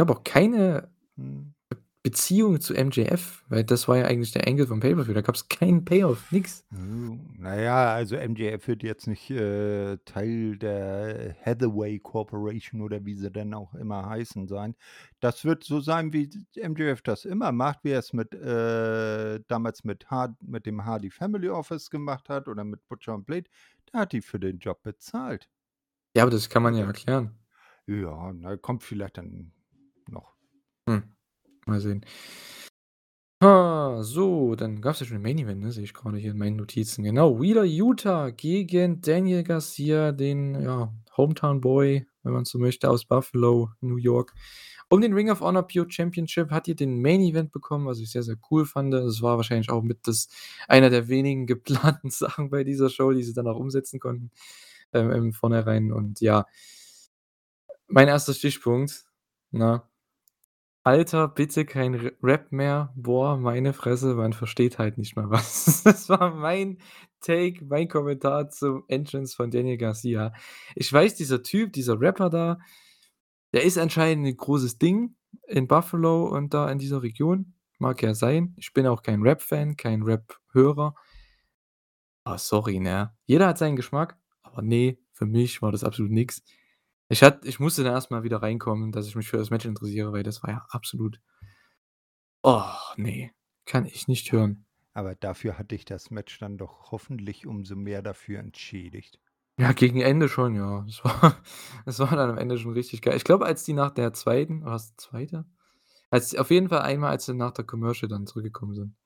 Habe auch keine. Be Beziehung zu MJF, weil das war ja eigentlich der Engel vom Pay-per-View. Da gab's keinen Payoff, nix. Hm, na ja, also, MJF wird jetzt nicht, äh, Teil der Hathaway Corporation oder wie sie denn auch immer heißen sein. Das wird so sein, wie MJF das immer macht, wie er's mit äh, damals mit Hard mit dem Hardy Family Office gemacht hat oder mit Butcher und Blade. Der hat die für den Job bezahlt. Ja, aber das kann man ja erklären. ja, na, kommt vielleicht dann noch. Hm, mal sehen. Ah, so, dann gab's ja schon 'n Main Event, ne, sehe ich grade hier in meinen Notizen. Genau, Wheeler Yuta gegen Daniel Garcia, den, ja, Hometown Boy, wenn man so möchte, aus Buffalo, New York. Um den Ring of Honor Pure Championship hat hier den Main Event bekommen, was ich sehr, sehr cool fand. Das war wahrscheinlich auch mit das einer der wenigen geplanten Sachen bei dieser Show, die sie dann auch umsetzen konnten, ähm, im Vornherein und ja mein 1. Stichpunkt, ne? Alter, bitte kein Rap mehr. Boah, meine Fresse, man versteht halt nicht mal was. Das war mein Take, mein Kommentar zum Entrance von Daniel Garcia. Ich weiß, dieser Typ, dieser Rapper da, der ist anscheinend 'n großes Ding in Buffalo und da in dieser Region. Mag ja sein. Ich bin auch kein Rap-Fan, kein Rap-Hörer. Ah, sorry, ne? Jeder hat seinen Geschmack, aber ne, für mich war das absolut nix. Ich hatte ich musste da erst mal wieder reinkommen, dass ich mich für das Match interessiere, weil das war ja absolut Oh, ne, kann ich nicht hören. Aber dafür hat dich das Match dann doch hoffentlich umso mehr dafür entschädigt. Ja, gegen Ende schon, ja. Es war es war dann am Ende schon richtig geil. Ich glaube, als die nach der 2. war's 2.? Als auf jeden Fall einmal, als sie nach der Commercial dann zurückgekommen sind.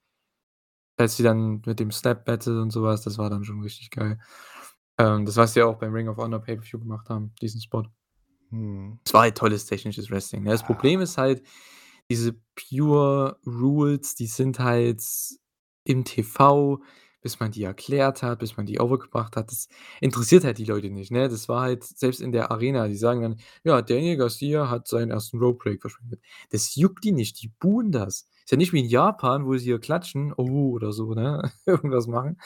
Als sie dann mit dem Snap Battle und so was, das war dann schon richtig geil. Ähm, das, was sie auch beim Ring of Honor Pay-per-View gemacht haben, diesen Spot. Mhm. Es war halt tolles technisches Wrestling, ne? Das Ja. Problem ist halt, diese Pure Rules, die sind halt im TV, bis man die erklärt hat, bis man die overgebracht hat. Das interessiert halt die Leute nicht, ne? Das war halt selbst in der Arena, die sagen dann: „Ja, Daniel Garcia hat seinen 1. Roadbreak verschwendet.“ Das juckt die nicht, die buhen das. Ist ja nicht wie in Japan, wo sie hier klatschen, „Oh“ oder so, ne, irgendwas machen,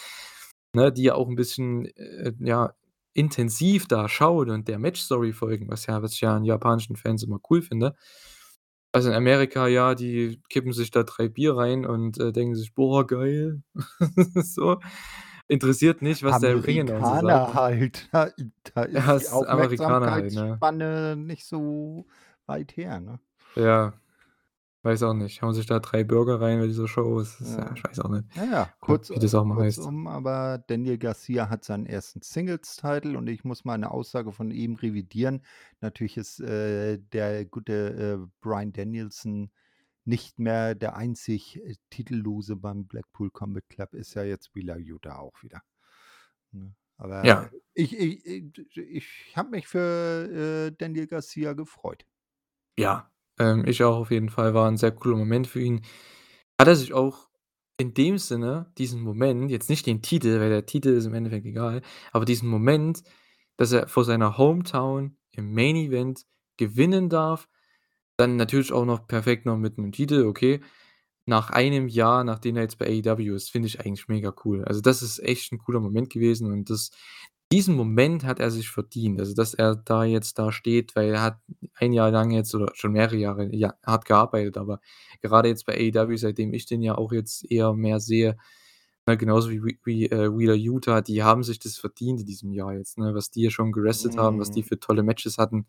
ne, die ja auch 'n bisschen, äh, ja, intensiv da schauen und der Matchstory folgen, was ja was ich ja an japanischen Fans immer cool finde. Also, in Amerika, ja, die kippen sich da 3 Bier rein und, äh, denken sich: „Boah, geil.“ So. Interessiert nicht, was der Ring-Announcer sagt. Amerikaner halt. Da da Ja, ist die ist Amerikaner halt, ne? Aufmerksamkeitsspanne nicht so weit her, ne? Ja. Weiß auch nicht. Hauen sich da 3 Burger rein bei dieser Show. Das ist ja Ja. ich weiß auch nicht, ja, ja, kurz wie das auch immer heißt. kurzum, aber Daniel Garcia hat seinen 1. Singles-Title und ich muss mal 'ne Aussage von eben revidieren. Natürlich ist, äh, der gute, äh, Bryan Danielson nicht mehr der einzig, äh, Titellose beim Blackpool Combat Club, ist ja jetzt Wheeler Yuta auch wieder, ne? Aber Ja. ich ich i ich habe mich für, äh, Daniel Garcia gefreut. Ja, ähm, ich auch auf jeden Fall. War 'n sehr cooler Moment für ihn. Hat er sich auch in dem Sinne diesen Moment jetzt nicht den Titel, weil der Titel ist im Endeffekt egal, aber diesen Moment, dass er vor seiner Hometown im Main Event gewinnen darf, dann natürlich auch noch perfekt noch mit 'nem Titel, okay. Nach einem Jahr, nachdem er jetzt bei AEW ist, finde ich eigentlich mega cool. Also, das ist echt 'n cooler Moment gewesen und das diesen Moment hat er sich verdient. Also, dass er da jetzt da steht, weil er hat 1 Jahr lang jetzt oder schon mehrere Jahre, ja, hart gearbeitet, aber grade jetzt bei AEW, seitdem ich den ja auch jetzt eher mehr sehe, ne, genauso wie wie äh, Wheeler Yuta, die haben sich das verdient in diesem Jahr jetzt, ne, was die hier schon gewrestelt haben, was die Mhm. für tolle Matches hatten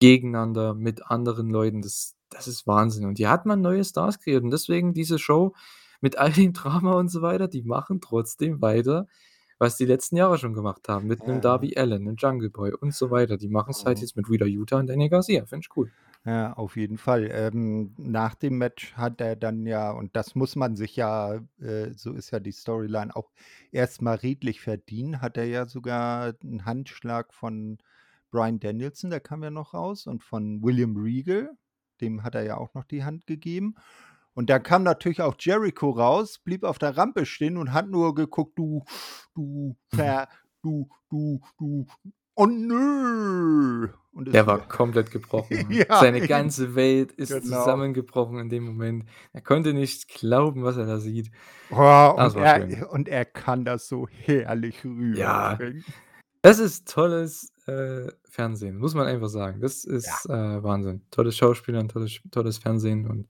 gegeneinander, mit anderen Leuten, das das ist Wahnsinn. Und hier hat man neue Stars kreiert und deswegen diese Show mit all dem Drama und so weiter, die machen trotzdem weiter, was die letzten Jahre schon gemacht haben mit Ja. Darby Allin, 'nem Jungle Boy und so weiter. Die machen's halt Mhm. jetzt mit Wheeler Yuta und Daniel Garcia. Finde ich cool. Ja, auf jeden Fall. Ähm, nach dem Match hat er dann ja und das muss man sich ja äh, so ist ja die Storyline auch erst mal redlich verdienen, hat er ja sogar 'n Handschlag von Bryan Danielson, der kam ja noch raus und von William Regal, dem hat er ja auch noch die Hand gegeben. Und dann kam natürlich auch Jericho raus, blieb auf der Rampe stehen und hat nur geguckt: „Du du Mhm. Ver du du du oh nö!“ Und Der war komplett gebrochen, ja, Seine ganze Welt ist Genau. zusammengebrochen in dem Moment. Er konnte nicht glauben, was er da sieht. Oh, und er und er kann das so herrlich Ja, rüberbringen. das ist tolles, äh, Fernsehen, muss man einfach sagen. Das Ja. ist, äh, Wahnsinn. Tolles Schauspielern, und tolles tolles Fernsehen und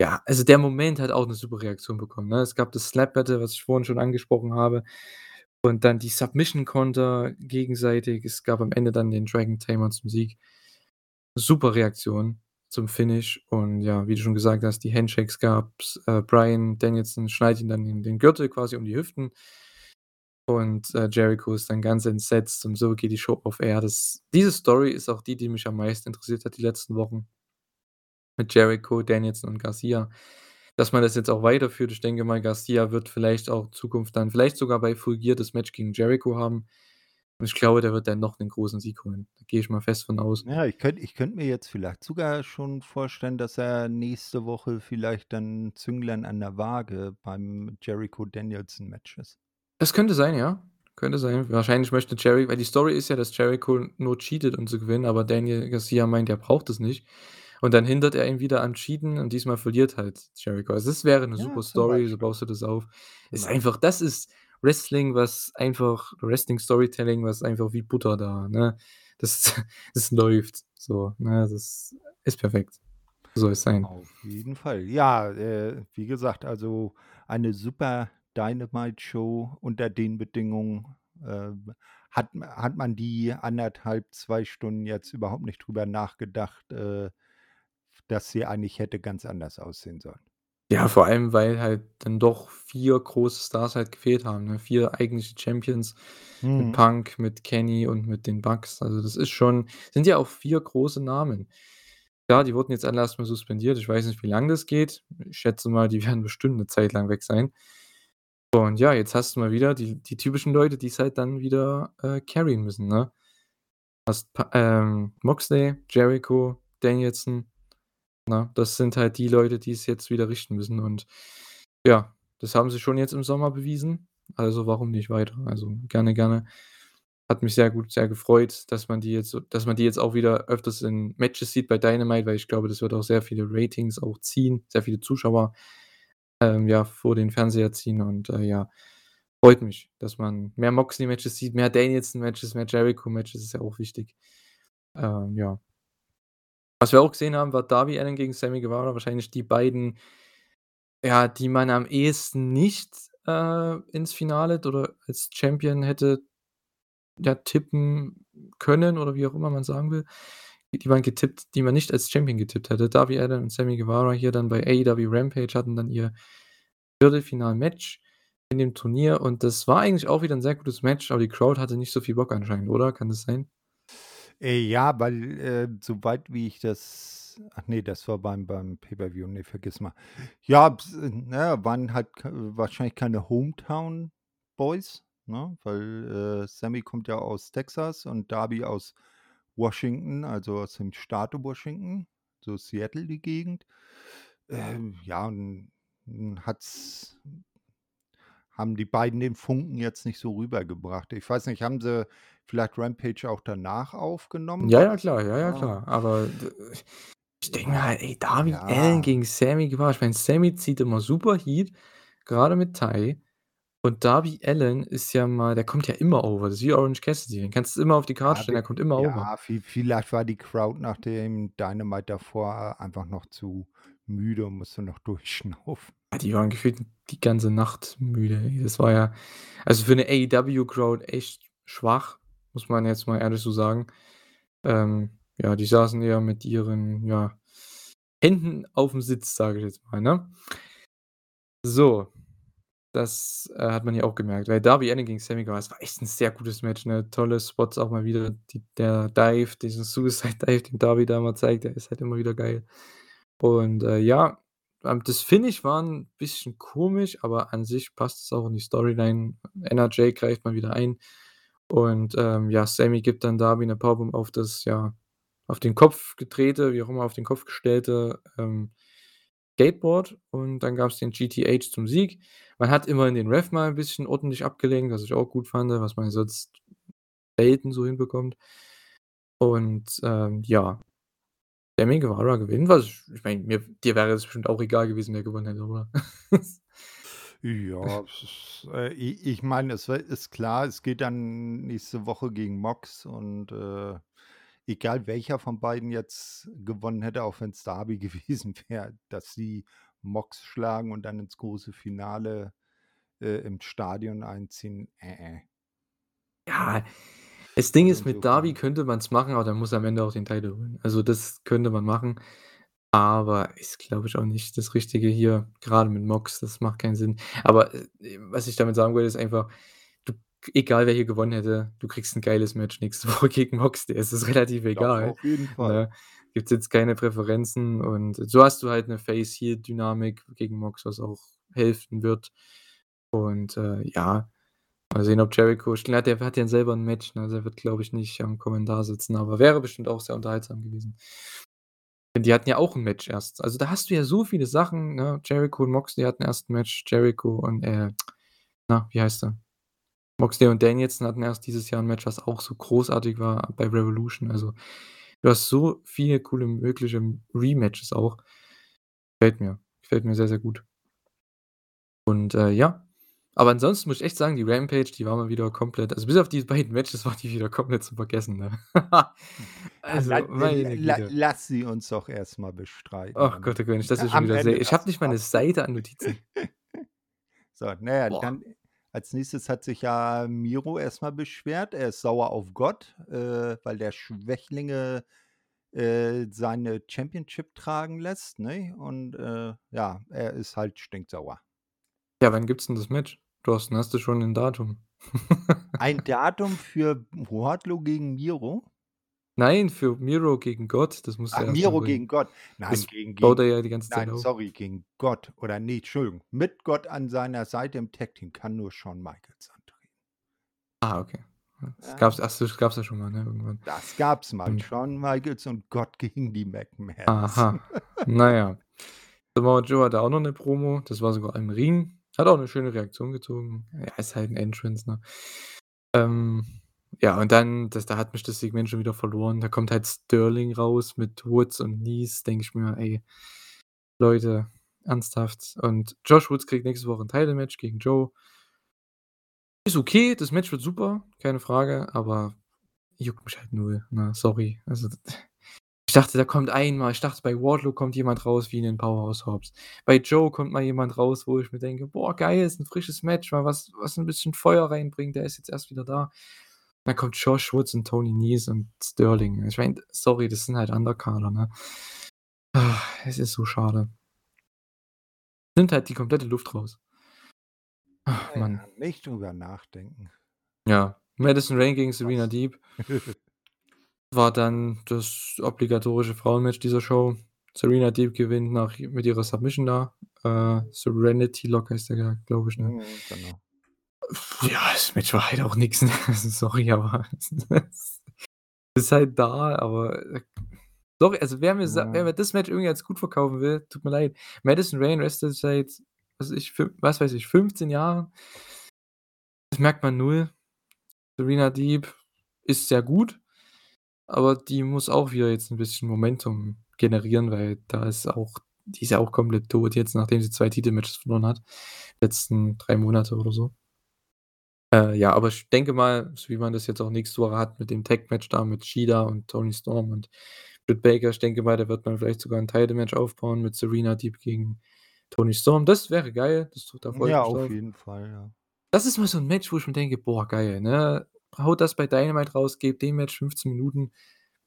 ja, also, der Moment hat auch 'ne super Reaktion bekommen, ne? Es gab das Slap Battle, was ich vorhin schon angesprochen habe und dann die Submission Konter gegenseitig. Es gab am Ende dann den Dragon Tamer zum Sieg. Super Reaktion zum Finish und ja, wie du schon gesagt hast, die Handshakes gab's. Äh, Bryan Danielson schnallt ihm dann den den Gürtel quasi um die Hüften und, äh, Jericho ist dann ganz entsetzt und so geht die Show off air. Das diese Story ist auch die, die mich am meisten interessiert hat die letzten Wochen mit Jericho, Danielson und Garcia. Dass man das jetzt auch weiterführt. Ich denke mal, Garcia wird vielleicht auch in Zukunft dann vielleicht sogar bei Full Gear das Match gegen Jericho haben. Und ich glaube, der wird dann noch 'nen großen Sieg holen. Da gehe ich mal fest von aus. Ja, ich könnt ich könnte mir jetzt vielleicht sogar schon vorstellen, dass er nächste Woche vielleicht dann Zünglein an der Waage beim Jericho-Danielson-Match ist. Es könnte sein, ja. Könnte sein. Wahrscheinlich möchte Jeri weil die Story ist ja, dass Jericho nur cheatet, um zu gewinnen, aber Daniel Garcia meint, er braucht es nicht. Und dann hindert er ihn wieder am Cheaten und diesmal verliert halt Jericho. Also, das wäre 'ne Ja, super Story, so baust du das auf. Ist Beispiel. einfach das ist Wrestling, was einfach Wrestling-Storytelling, was einfach wie Butter da, ne? Das das läuft so, ne? Das ist perfekt. So soll es sein. Auf jeden Fall. Ja, äh, wie gesagt, also, eine super Dynamite-Show unter den Bedingungen. Ähm, hat hat man die 1 1/2, 2 Stunden jetzt überhaupt nicht drüber nachgedacht, äh, dass sie eigentlich hätte ganz anders aussehen sollen. Ja, vor allem, weil halt dann doch 4 große Stars halt gefehlt haben, ne? 4 eigentliche Champions mit Mhm. Punk, mit Kenny und mit den Bucks. Also, das ist schon sind ja auch 4 große Namen. Ja, die wurden jetzt alle erst mal suspendiert. Ich weiß nicht, wie lang das geht. Ich schätze mal, die werden bestimmt 'ne Zeit lang weg sein. Und ja, jetzt hast du mal wieder die die typischen Leute, die's halt dann wieder, äh, carryen müssen, ne? Hast ähm, Moxley, Jericho, Danielson, ne? Das sind halt die Leute, die's jetzt wieder richten müssen und ja. das haben sie schon jetzt im Sommer bewiesen. Also, warum nicht weiter? Also, gerne, gerne. Hat mich sehr gut sehr gefreut, dass man die jetzt dass man die jetzt auch wieder öfters in Matches sieht bei Dynamite, weil ich glaube, das wird auch sehr viele Ratings auch ziehen, sehr viele Zuschauer, ähm, ja, vor den Fernseher ziehen und, äh, ja, freut mich, dass man mehr Moxley-Matches sieht, mehr Danielson-Matches, mehr Jericho-Matches, ist ja auch wichtig. Ähm, ja. Was wir auch gesehen haben, war Darby Allin gegen Sammy Guevara, wahrscheinlich die beiden ja, die man am ehesten nicht, äh, ins Finale oder als Champion hätte, ja, tippen können oder wie auch immer man sagen will. Die waren getippt die man nicht als Champion getippt hätte. Darby Allin und Sammy Guevara hier dann bei AEW Rampage hatten dann ihr Viertelfinal-Match in dem Turnier und das war eigentlich auch wieder 'n sehr gutes Match, aber die Crowd hatte nicht so viel Bock anscheinend, oder? Kann das sein? Äh, ja, weil, äh, soweit wie ich das ach ne, das war beim beim Pay-per-View, ne, vergiss mal. Ja, ne, waren halt wahrscheinlich keine Hometown Boys, ne, weil, äh, Sammy kommt ja aus Texas und Darby aus Washington, also aus dem Staate Washington, so Seattle die Gegend. Ähm, ja, und n hat's haben die beiden den Funken jetzt nicht so rübergebracht. Ich weiß nicht, haben sie vielleicht Rampage auch danach aufgenommen? Ja, ja, klar, ja, ja, klar. Aber ich denke mir halt: „Ey, Darby Allin Ja. gegen Sammy Guevara.“ Ich meine, Sammy zieht immer super Heat, grade mit Ty. Und Darby Allin ist ja mal der kommt ja immer over. Das ist wie Orange Cassidy. Den kannst du immer auf die Karte Ja, stellen, der kommt immer over. ja, vi vielleicht war die Crowd nach dem Dynamite davor einfach noch zu müde und musste noch durchschnaufen. Ja, die waren gefühlt die ganze Nacht müde. Das war ja also, für 'ne AEW-Crowd echt schwach, muss man jetzt mal ehrlich so sagen. Ähm, ja, die saßen eher mit ihren, ja, Händen aufm Sitz, sage ich jetzt mal, ne? So, das, äh, hat man hier auch gemerkt, weil Darby Allin gegen Sammy Guevara, war echt 'n sehr gutes Match, ne? Tolle Spots auch mal wieder. Die der Dive, diesen Suicide Dive, den Darby da immer zeigt, der ist halt immer wieder geil. Und, äh, ja, ähm, das Finish war 'n bisschen komisch, aber an sich passt es auch in die Storyline. NRJ greift mal wieder ein und, ähm, ja, Sammy gibt dann Darby 'ne Powerbomb auf das ja, auf den Kopf gedrehte, wie auch immer, auf den Kopf gestellte, ähm, Skateboard und dann gab's den GTH zum Sieg. Man hat immerhin den Ref mal 'n bisschen ordentlich abgelenkt, was ich auch gut fand, was man sonst selten so hinbekommt. Und, ähm, ja, Sammy Guevara gewinnt, was ich ich meine, mir dir wäre das bestimmt auch egal gewesen, wer gewonnen hätte, oder? Ja, es ist äh, ich meine, es ist klar, es geht dann nächste Woche gegen Mox und, äh, egal welcher von beiden jetzt gewonnen hätte, auch wenn's Darby gewesen wäre, dass sie Mox schlagen und dann ins große Finale, äh, im Stadion einziehen, äh, äh. Ja, das Ding Also, ist, mit Darby insofern könnte man's machen, aber der muss am Ende auch den Title holen. Also, das könnte man machen, aber ist, glaube ich, auch nicht das Richtige hier, grade mit Mox, das macht keinen Sinn. Aber, äh, was ich damit sagen wollte, ist einfach, du egal wer hier gewonnen hätte, du kriegst 'n geiles Match nächste Woche gegen Mox, der ist es relativ Das egal, auf jeden Fall. ne? Gibt's jetzt keine Präferenzen und so hast du halt 'ne Face-Heel-Dynamik gegen Mox, was auch helfen wird. Und, äh, ja, mal sehen, ob Jericho der hat ja selber 'n Match, ne? Der wird, glaube ich, nicht am Kommentar sitzen, aber wäre bestimmt auch sehr unterhaltsam gewesen. Denn die hatten ja auch 'n Match erst. Also, da hast du ja so viele Sachen, ne? Jericho und Moxley hatten erst 'n Match, Jericho und, äh, na, wie heißt er? Moxley und Danielson hatten erst dieses Jahr 'n Match, was auch so großartig war bei Revolution. Also, du hast so viele coole mögliche Rematches auch. Gefällt mir. Gefällt mir sehr, sehr gut. Und, äh, ja. Aber ansonsten muss ich echt sagen, die Rampage, die war mal wieder komplett also, bis auf die beiden Matches war die wieder komplett zum Vergessen, ne? La Also, meine la Güte. lass sie uns doch erst mal bestreiten Ach Gott, oh Gott, nicht, dass a wir schon wieder Ende ich habe das nicht 'ne Fazit. Seite an Notizen. So, na ja, Boah. dann als Nächstes hat sich ja Miro erst mal beschwert. Er ist sauer auf Gott, äh, weil der Schwächlinge, äh, seine Championship tragen lässt, ne? Und, äh, ja, er ist halt stinksauer. Ja, wann gibt's denn das Match? Thorsten, hast du schon 'n Datum? Ein Datum für Wardlow gegen Miro? Nein, für Miro gegen Gott, das musst du Ach, mal Miro gegen Gott. Nein, Das gegen baut er ja die ganze Zeit nein, auf. sorry, gegen Gott oder ne, Entschuldigung, mit Gott an seiner Seite im Tag Team kann nur Shawn Michaels antreten. Ah, okay. Das gab's ach das gab's ja schon mal, ne, irgendwann. Das gab's mal. Stimmt. Shawn Michaels und Gott gegen die McMahons. Aha. Na ja. Samoa Joe hatte auch noch 'ne Promo, das war sogar im Ring. Hat auch 'ne schöne Reaktion gezogen. Ja, ist halt 'n Entrance, ne? Ähm, ja, und dann das da hat mich das Segment schon wieder verloren. Da kommt halt Sterling raus mit Woods und Nice, denke ich mir: „Ey, Leute, ernsthaft?“ Und Josh Woods kriegt nächste Woche 'n Title Match gegen Joe. Ist okay, das Match wird super, keine Frage, aber juckt mich halt null, ne? Sorry. Also, ich dachte, da kommt einmal ich dachte, bei Wardlow kommt jemand raus wie in den Powerhouse Hobbs. Bei Joe kommt mal jemand raus, wo ich mir denke: „Boah, geil, ist 'n frisches Match, mal was was 'n bisschen Feuer reinbringt, der ist jetzt erst wieder da.“ Dann kommt Josh Woods und Tony Nese und Sterling. Ich meine, sorry, das sind halt Undercarder, ne? Es ist so schade. Nimmt halt die komplette Luft raus. Ach, Na ja, Mann. nicht drüber nachdenken. Ja, Madison Rain gegen Serena Deeb. War dann das obligatorische Frauenmatch dieser Show. Serena Deeb gewinnt nach mit ihrer Submission da. Äh, Serenity Lock heißt der ja, glaube ich, ne? Mhm, genau. Ja, das Match war halt auch nix, ne? Sorry, aber ist halt da, aber, äh sorry, also wer mir sa wer Ja. mir das Match irgendwie als gut verkaufen will, tut mir leid. Madison Rain wrestelt seit, was weiß ich, was weiß ich, 15 Jahren. Das merkt man null. Serena Deeb ist sehr gut, aber die muss auch wieder jetzt 'n bisschen Momentum generieren, weil da ist auch die ist ja auch komplett tot jetzt, nachdem sie 2 Titelmatches verloren hat, letzten 3 Monate oder so. Äh, ja, aber ich denke mal, so wie man das jetzt auch nächste Woche hat mit dem Tag-Match da mit Shida und Toni Storm und Britt Baker, ich denke mal, da wird man vielleicht sogar 'n Title-Match aufbauen mit Serena Deeb gegen Toni Storm. Das wäre geil, das da freue ich Ja, auf jeden Fall, ja. Das ist mal so 'n Match, wo ich mir denke: „Boah, geil“, ne? Haut das bei Dynamite raus, gebt dem Match 15 Minuten.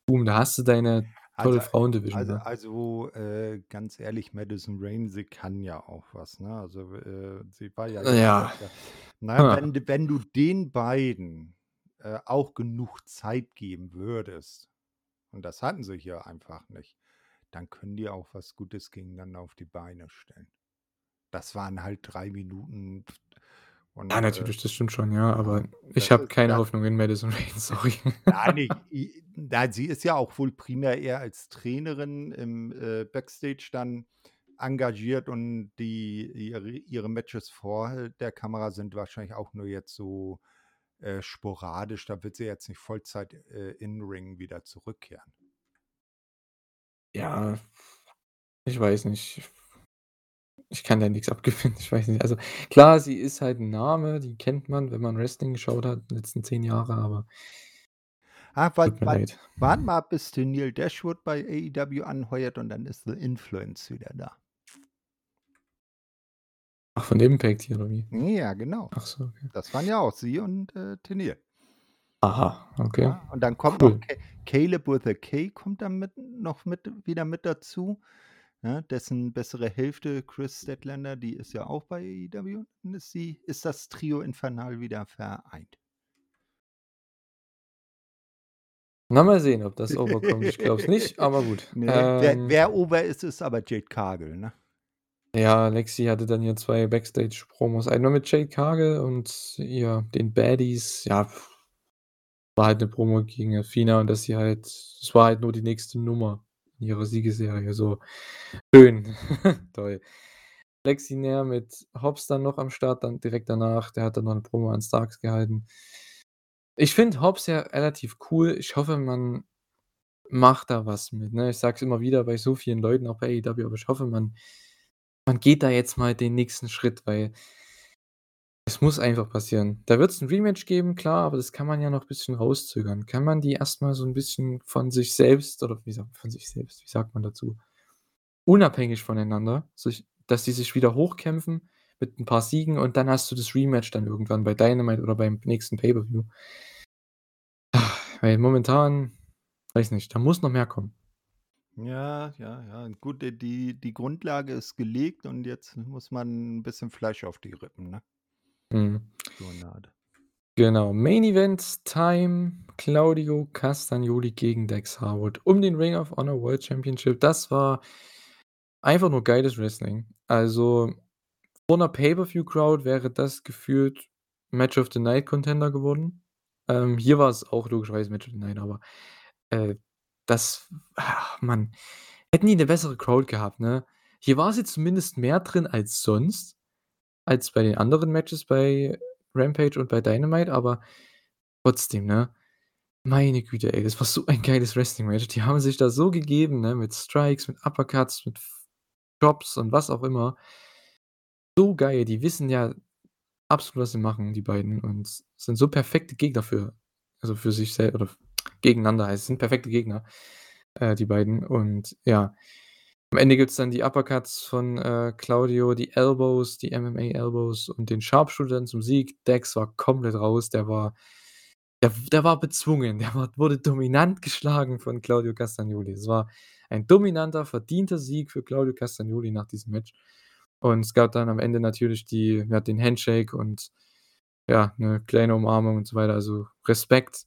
Boom, da hast du deine Also tolle Frauen-Division, also ne? also, äh, ganz ehrlich, Madison Rain, sie kann ja auch was, ne? Also, äh, sie war ja jetzt Ja. na ja, wenn wenn du den beiden, äh, auch genug Zeit geben würdest, und das hatten sie hier einfach nicht, dann können die auch was Gutes gegeneinander auf die Beine stellen. Das waren halt 3 Minuten und, äh natürlich, das stimmt schon, ja, aber ja, ich habe keine da Hoffnung in Madison Rain, sorry. Nein, ich nein, sie ist ja auch wohl primär eher als Trainerin im, äh, Backstage dann engagiert und die ihre ihre Matches vor der Kamera sind wahrscheinlich auch nur jetzt so, äh, sporadisch. Da wird sie jetzt nicht Vollzeit, äh, in Ring wieder zurückkehren. Ja, ich weiß nicht. Ich kann da nix abgewinnen, ich weiß nicht. Also, klar, sie ist halt 'n Name, die kennt man, wenn man Wrestling geschaut hat, die letzten 10 Jahre, aber Ah, warte mal ab, bis Tenille Dashwood bei AEW anheuert und dann ist The Influence wieder da. Ach, von Impact hier oder wie? Ja, genau. Ach so, okay. Das waren ja auch sie und, äh, Tenille. Aha, okay. Ja, und dann kommt noch Cool. Ca Caleb with a K kommt dann mit noch mit wieder mit dazu, ne? Dessen bessere Hälfte, Chris Statlander, die ist ja auch bei. Dann ist sie ist das Trio Infernal wieder vereint. Na, mal sehen, ob das over kommt. Ich glaube es nicht, aber gut. Ne, wer Ähm wer over ist, ist aber Jade Cargill, ne? Ja, Lexi hatte dann hier 2 Backstage-Promos. Einmal mit Jade Cargill und ja, den Baddies. Ja, war halt 'ne Promo gegen Athena und dass sie halt es war halt nur die nächste Nummer in ihrer Siegesserie, so. Schön. Toll. Lexi näher mit Hobbs dann noch am Start, dann direkt danach. Der hat dann noch 'ne Promo an Starks gehalten. Ich finde Hobbs ja relativ cool. Ich hoffe, man macht da was mit, ne? Ich sage es immer wieder bei so vielen Leuten, auch bei AEW, aber ich hoffe, man man geht da jetzt mal den nächsten Schritt, weil es muss einfach passieren. Da wird's 'n Rematch geben, klar, aber das kann man ja noch bisschen rauszögern. Kann man die erst mal so 'n bisschen von sich selbst oder wie sagt von sich selbst, wie sagt man dazu? Unabhängig voneinander, sich dass die sich wieder hochkämpfen mit 'n paar Siegen und dann hast du das Rematch dann irgendwann bei Dynamite oder beim nächsten Pay-per-View. Weil momentan weiß nicht, da muss noch mehr kommen. Ja, ja, ja. Gut, die die Grundlage ist gelegt und jetzt muss man 'n bisschen Fleisch auf die Rippen, ne? Mhm. Genau. Main Event Time, Claudio Castagnoli gegen Dax Harwood um den Ring of Honor World Championship. Das war einfach nur geiles Wrestling. Also, vor 'ner Pay-per-View-Crowd wäre das gefühlt Match of the Night Contender geworden. Ähm, hier war es auch logischerweise Match of the Night, aber, äh, das ach Mann. Hätten die 'ne bessere Crowd gehabt, ne? Hier war sie zumindest mehr drin als sonst. Als bei den anderen Matches bei Rampage und bei Dynamite, aber trotzdem, ne? Meine Güte, ey, das war so ein geiles Wrestling-Match. Die haben sich da so gegeben, ne, mit Strikes, mit Uppercuts, mit Drops und was auch immer. So geil, die wissen ja absolut, was sie machen, die beiden, und sind so perfekte Gegner für also, für sich sel oder gegeneinander heißt, sind perfekte Gegner, äh, die beiden. Und ja, am Ende gibt's dann die Uppercuts von, äh, Claudio, die Elbows, die MMA-Elbows und den Sharpshooter zum Sieg. Dex war komplett raus, der war der der war bezwungen, der war wurde dominant geschlagen von Claudio Castagnoli. Es war ein dominanter, verdienter Sieg für Claudio Castagnoli nach diesem Match. Und es gab dann am Ende natürlich die ja, den Handshake und ja, 'ne kleine Umarmung und so weiter, also Respekt.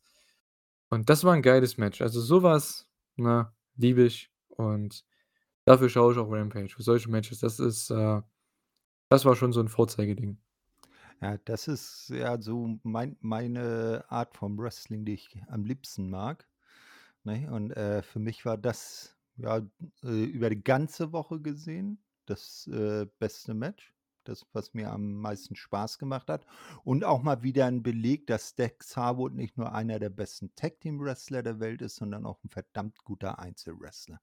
Und das war 'n geiles Match. Also, so was, ne, liebe ich und dafür schaue ich auch Rampage, für solche Matches. Das ist, äh das war schon so 'n Vorzeigeding. Ja, das ist ja so mein meine Art vom Wrestling, die ich am liebsten mag, ne? Und, äh, für mich war das, ja, äh, über die ganze Woche gesehen das, äh, beste Match, das, was mir am meisten Spaß gemacht hat und auch mal wieder 'n Beleg, dass Dex Harwood nicht nur einer der besten Tag-Team-Wrestler der Welt ist, sondern auch 'n verdammt guter Einzelwrestler.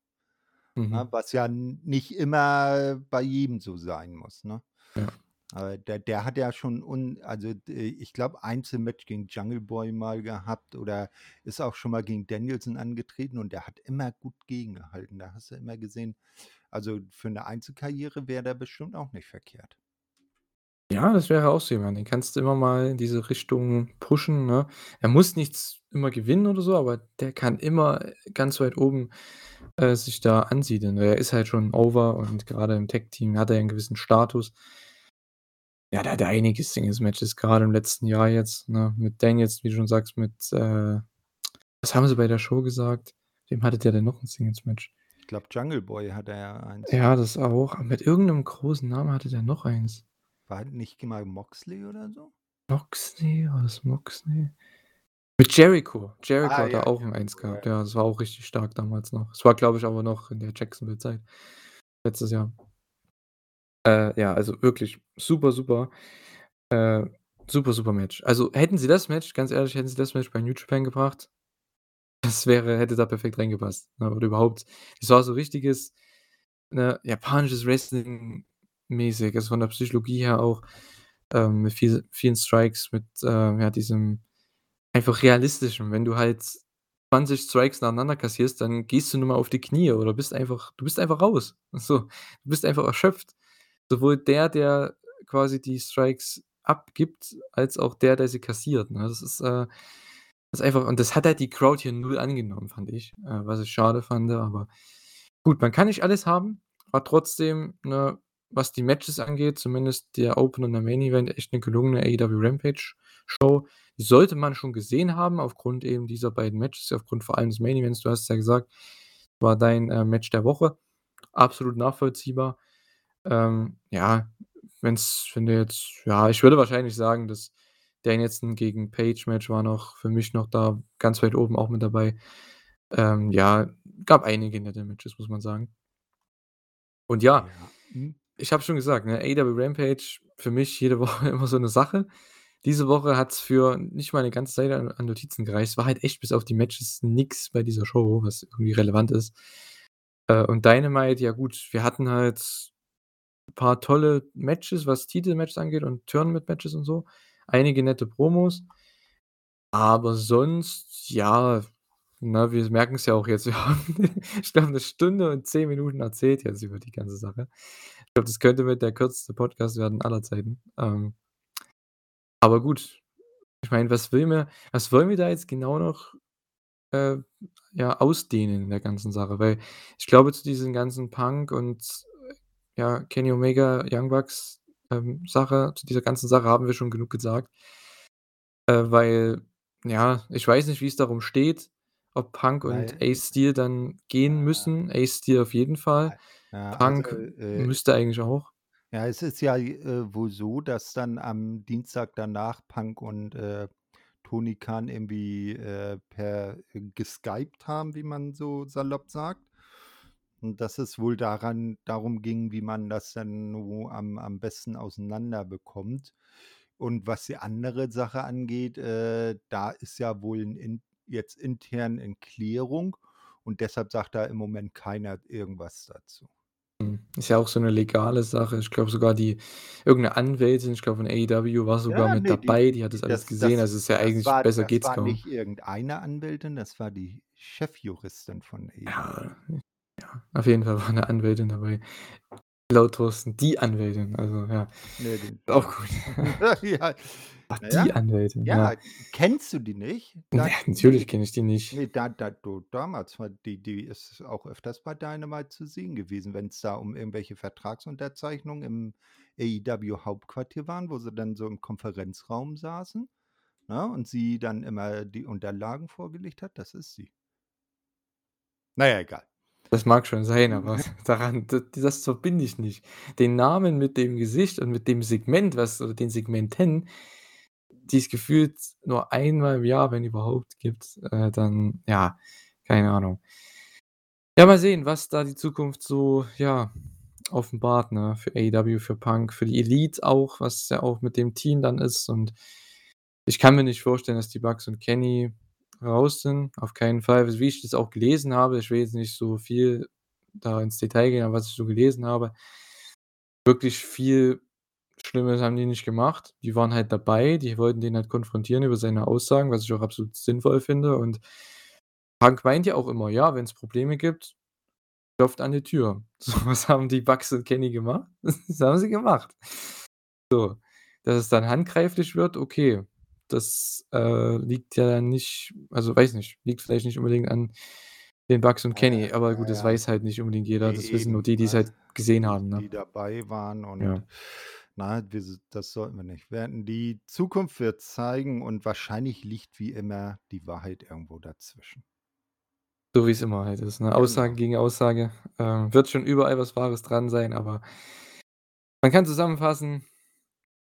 Ne, Mhm. was ja nicht immer bei jedem so sein muss, ne? Ja. Aber der der hat ja schon un also, d ich glaube, Einzelmatch gegen Jungle Boy mal gehabt oder ist auch schon mal gegen Danielson angetreten und der hat immer gut gegengehalten. Da hast du immer gesehen also, für 'ne Einzelkarriere wäre der bestimmt auch nicht verkehrt. Ja, das wäre auch so jemand, den kannst du immer mal in diese Richtung pushen, ne? Er muss nichts immer gewinnen oder so, aber der kann immer ganz weit oben, äh, sich da ansiedeln. Er ist halt schon over und grade im Tag-Team hat er ja 'n gewissen Status. Ja, der hatte einige Singles-Matches, grade im letzten Jahr jetzt, ne, mit Danielson, wie du schon sagst, mit, äh was haben sie bei der Show gesagt? Wem hatte der denn noch 'n Singles-Match? Ich glaube, Jungle Boy hatte er eins, Ja, das auch. Mit irgend 'nem großen Namen hatte der noch eins. War nicht mal Moxley oder so? Moxley, war das Moxley? Mit Jericho. Jericho Ah, hat ja, da auch 'n eins Jericho, ja, gehabt. ja. Ja, das war auch richtig stark damals noch. Es war, glaube ich, aber noch in der Jacksonville-Zeit letztes Jahr. Äh, ja, also wirklich super, super äh, super, super Match. Also, hätten sie das Match ganz ehrlich, hätten sie das Match bei New Japan gebracht, das wäre hätte da perfekt reingepasst, ne, oder überhaupt es war so richtiges, ne, japanisches Wrestling mäßig, also von der Psychologie her auch, ähm, mit viel vielen Strikes, mit, äh, ja, diesem einfach realistischen. Wenn du halt 20 Strikes nacheinander kassierst, dann gehst du nun mal auf die Knie oder bist einfach du bist einfach raus. So, du bist einfach erschöpft. Sowohl der, der quasi die Strikes abgibt, als auch der, der sie kassiert, ne? Das ist, äh das einfach und das hat halt die Crowd hier null angenommen, fand ich, äh, was ich schade fand, aber gut, man kann nicht alles haben, aber trotzdem, ne, was die Matches angeht, zumindest der Opener und der Main Event, echt 'ne gelungene AEW Rampage Show. Die sollte man schon gesehen haben aufgrund eben dieser beiden Matches, aufgrund vor allem des Main Events. Du hast es ja gesagt, war dein, äh, Match der Woche. Absolut nachvollziehbar. Ähm, ja, wenn du jetzt ja, ich würde wahrscheinlich sagen, das Danielson gegen Page Match war noch für mich noch da ganz weit oben auch mit dabei. Ähm, ja, gab einige nette Matches, muss man sagen. Und ja, Ja, mhm. Ich habe schon gesagt, ne, AEW Rampage für mich jede Woche immer so 'ne Sache. Diese Woche hat's für nicht mal 'ne ganze Seite an an Notizen gereicht. Es war halt echt bis auf die Matches nix bei dieser Show, was irgendwie relevant ist. Äh, und Dynamite, ja gut, wir hatten halt paar tolle Matches, was Titelmatches angeht und Tournament-Matches und so. Einige nette Promos. Aber sonst, ja, ne, wir merken's ja auch jetzt, wir haben ich glaube 'ne Stunde und 10 Minuten erzählt jetzt über die ganze Sache. Ich glaube, das könnte mit der kürzeste Podcast werden aller Zeiten. Ähm aber gut, ich meine, was will mir was wollen wir da jetzt genau noch, äh, ja, ausdehnen in der ganzen Sache? Weil ich glaube, zu diesen ganzen Punk und, ja, Kenny Omega, Young Bucks, ähm, Sache zu dieser ganzen Sache haben wir schon genug gesagt. Äh, weil, ja, ich weiß nicht, wie's darum steht, ob Punk und Weil Ace Steel dann gehen müssen. Ace Steel auf jeden Fall. Ja, also, Punk äh müsste eigentlich auch. Ja, es ist ja, äh, wohl so, dass dann am Dienstag danach Punk und, äh, Tony Khan irgendwie, äh, per geskypt haben, wie man so salopp sagt. Und dass es wohl daran darum ging, wie man das dann am am besten auseinander bekommt. Und was die andere Sache angeht, äh, da ist ja wohl in jetzt intern in Klärung und deshalb sagt da im Moment keiner irgendwas dazu. Hm, ist ja auch so 'ne legale Sache. Ich glaube sogar die irgend 'ne Anwältin, ich glaube von AEW war sogar Ja, mit ne, die dabei, die hat das alles das gesehen. das Also, ist ja das eigentlich war besser das geht's war kaum. nicht irgendeine Anwältin, das war die Chefjuristin von AEW. Ja, ja, auf jeden Fall war 'ne Anwältin dabei. Laut Thorsten die Anwältin, also ja, Ne, den auch gut. ja. Ach, Na die Anwältin, ja, ja. kennst du die nicht? Da natürlich ne, kenne ich die nicht. ne, da da du damals war die die ist auch öfters bei Dynamite zu sehen gewesen, wenn's da um irgendwelche Vertragsunterzeichnungen im AEW Hauptquartier waren, wo sie dann so im Konferenzraum saßen, ne, und sie dann immer die Unterlagen vorgelegt hat, das ist sie. Na ja, egal. Das mag schon sein, aber daran d das verbinde ich nicht. Den Namen mit dem Gesicht und mit dem Segment, was oder den Segmenten, die es gefühlt nur einmal im Jahr, wenn überhaupt, gibt, äh, dann ja, keine Ahnung. Ja, mal sehen, was da die Zukunft so, ja, offenbart, ne, für AEW, für Punk, für die Elite auch, was ja auch mit dem Team dann ist. Und ich kann mir nicht vorstellen, dass die Bucks und Kenny raus sind, auf keinen Fall. Wie ich das auch gelesen habe, ich will jetzt nicht so viel da ins Detail gehen, aber was ich so gelesen habe wirklich viel Schlimmes haben die nicht gemacht. Die waren halt dabei, die wollten den halt konfrontieren über seine Aussagen, was ich auch absolut sinnvoll finde. Und Punk meint ja auch immer: „Ja, wenn's Probleme gibt, klopft an die Tür.“ So, was haben die Bucks und Kenny gemacht? Das haben sie gemacht. So, dass es dann handgreiflich wird, okay. Das, äh, liegt ja nicht also, weiß nicht, liegt vielleicht nicht unbedingt an den Bucks und Ja, Kenny, aber ja, gut, das ja. weiß halt nicht unbedingt jeder. Das wissen nur die, die's ne? halt gesehen Die haben, ne? die dabei waren und Ja. na, wir das sollten wir nicht werten. Die Zukunft wird zeigen und wahrscheinlich liegt wie immer die Wahrheit irgendwo dazwischen. So wie's immer halt ist, ne? Aussage Genau. gegen Aussage. Ähm, wird schon überall was Wahres dran sein, aber man kann zusammenfassen,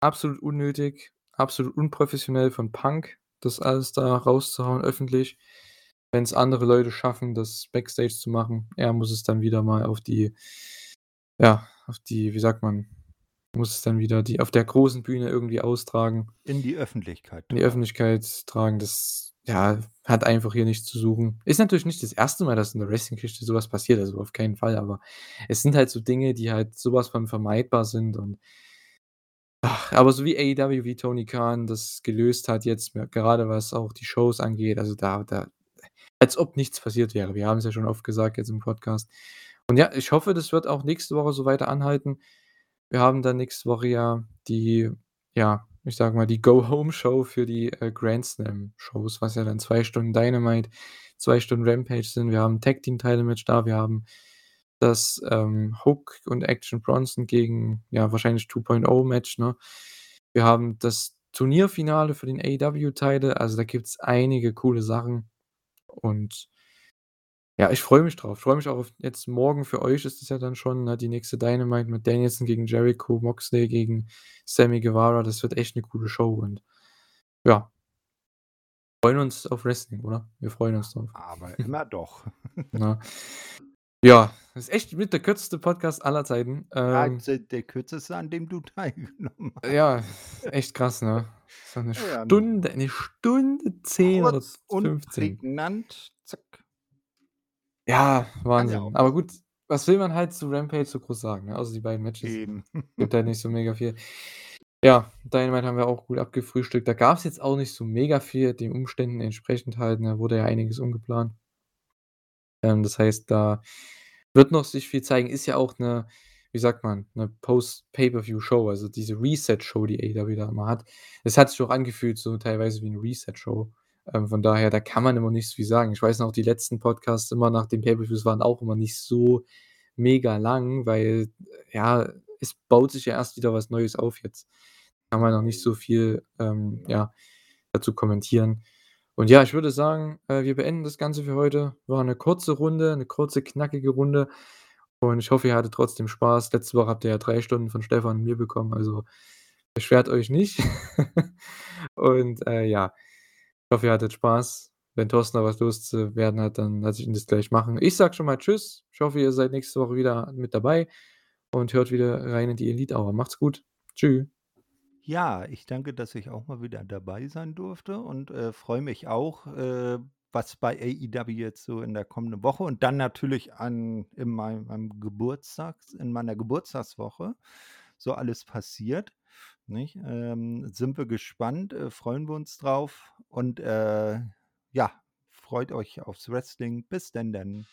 absolut unnötig, absolut unprofessionell von Punk, das alles da rauszuhauen öffentlich. Wenn's andere Leute schaffen, das Backstage zu machen, er muss es dann wieder mal auf die ja, auf die wie sagt man muss es dann wieder die auf der großen Bühne irgendwie austragen. In die Öffentlichkeit In die. Öffentlichkeit tragen, das, ja, hat einfach hier nichts zu suchen. Ist natürlich nicht das 1. Mal, dass in der Wrestling-Geschichte so was passiert, also auf keinen Fall, aber es sind halt so Dinge, die halt so was von vermeidbar sind und ach, aber so wie AEW, wie Tony Khan das gelöst hat jetzt, gerade was auch die Shows angeht, also da da als ob nichts passiert wäre. Wir haben's ja schon oft gesagt jetzt im Podcast. Und ja, ich hoffe, das wird auch nächste Woche so weiter anhalten. Wir haben dann nächste Woche ja die ja, ich sage mal, die Go-Home-Show für die, äh, Grand Slam-Shows, was ja dann 2 Stunden Dynamite, 2 Stunden Rampage sind. Wir haben 'n Tag-Team-Title-Match da, wir haben das, ähm, Hook und Action Bronson gegen, ja, wahrscheinlich 2.0-Match, ne? Wir haben das Turnierfinale für den AEW-Title, also da gibt's einige coole Sachen. Und ja, ich freue mich drauf. Ich freue mich auch auf jetzt morgen für euch ist es ja dann schon, ne, die nächste Dynamite mit Danielson gegen Jericho, Moxley gegen Sammy Guevara. Das wird echt 'ne coole Show und ja. Freuen uns auf Wrestling, oder? Wir freuen uns drauf. Aber immer doch. Ne? Ja, das ist echt mit der kürzeste Podcast aller Zeiten. Ja, Ähm d der kürzeste, an dem du teilgenommen hast. Ja, echt krass, ne? So 'ne Ja, ja. Stunde 'ne Stunde 10 oder Kurz und 15. prägnant, zack. Ja, ja Wahnsinn. auch Aber gut, was will man halt zu Rampage so groß sagen, ne? Außer die beiden Matches. Eben. Gibt halt nicht so mega viel. Ja, Dynamite haben wir auch gut abgefrühstückt. Da gab's jetzt auch nicht so mega viel, den Umständen entsprechend halt, ne, wurde ja einiges umgeplant. Ähm, das heißt, da wird noch sich viel zeigen. Ist ja auch 'ne, wie sagt man, 'ne Post-Pay-per-View-Show, also diese Reset-Show, die AEW da immer hat. Es hat sich auch angefühlt so teilweise wie 'ne Reset-Show. Ähm, von daher, da kann man immer nicht so viel sagen. Ich weiß noch, die letzten Podcasts immer nach den Pay-per-Views waren auch immer nicht so mega lang, weil, ja, es baut sich ja erst wieder was Neues auf jetzt. Kann man noch nicht so viel, ähm, ja, dazu kommentieren. Und ja, ich würde sagen, äh, wir beenden das Ganze für heute. War 'ne kurze Runde, 'ne kurze, knackige Runde. Und ich hoffe, ihr hattet trotzdem Spaß. Letzte Woche habt ihr ja 3 Stunden von Stefan und mir bekommen, also beschwert euch nicht. Und, äh, ja, ich hoffe, ihr hattet Spaß. wenn Thorsten da was loszuwerden hat, dann lasse ich ihn das gleich machen. Ich sage schon mal tschüss. Ich hoffe, ihr seid nächste Woche wieder mit dabei und hört wieder rein in die Elite Hour. Macht's gut. Tschü. Ja, ich danke, dass ich auch mal wieder dabei sein durfte und, äh, freue mich auch, äh, was bei AEW jetzt so in der kommenden Woche und dann natürlich an in meinem meinem Geburtstags in meiner Geburtstagswoche so alles passiert, nicht? Ähm, sind wir gespannt, äh, freuen wir uns drauf und, äh, ja, freut euch aufs Wrestling. Bis denn denn.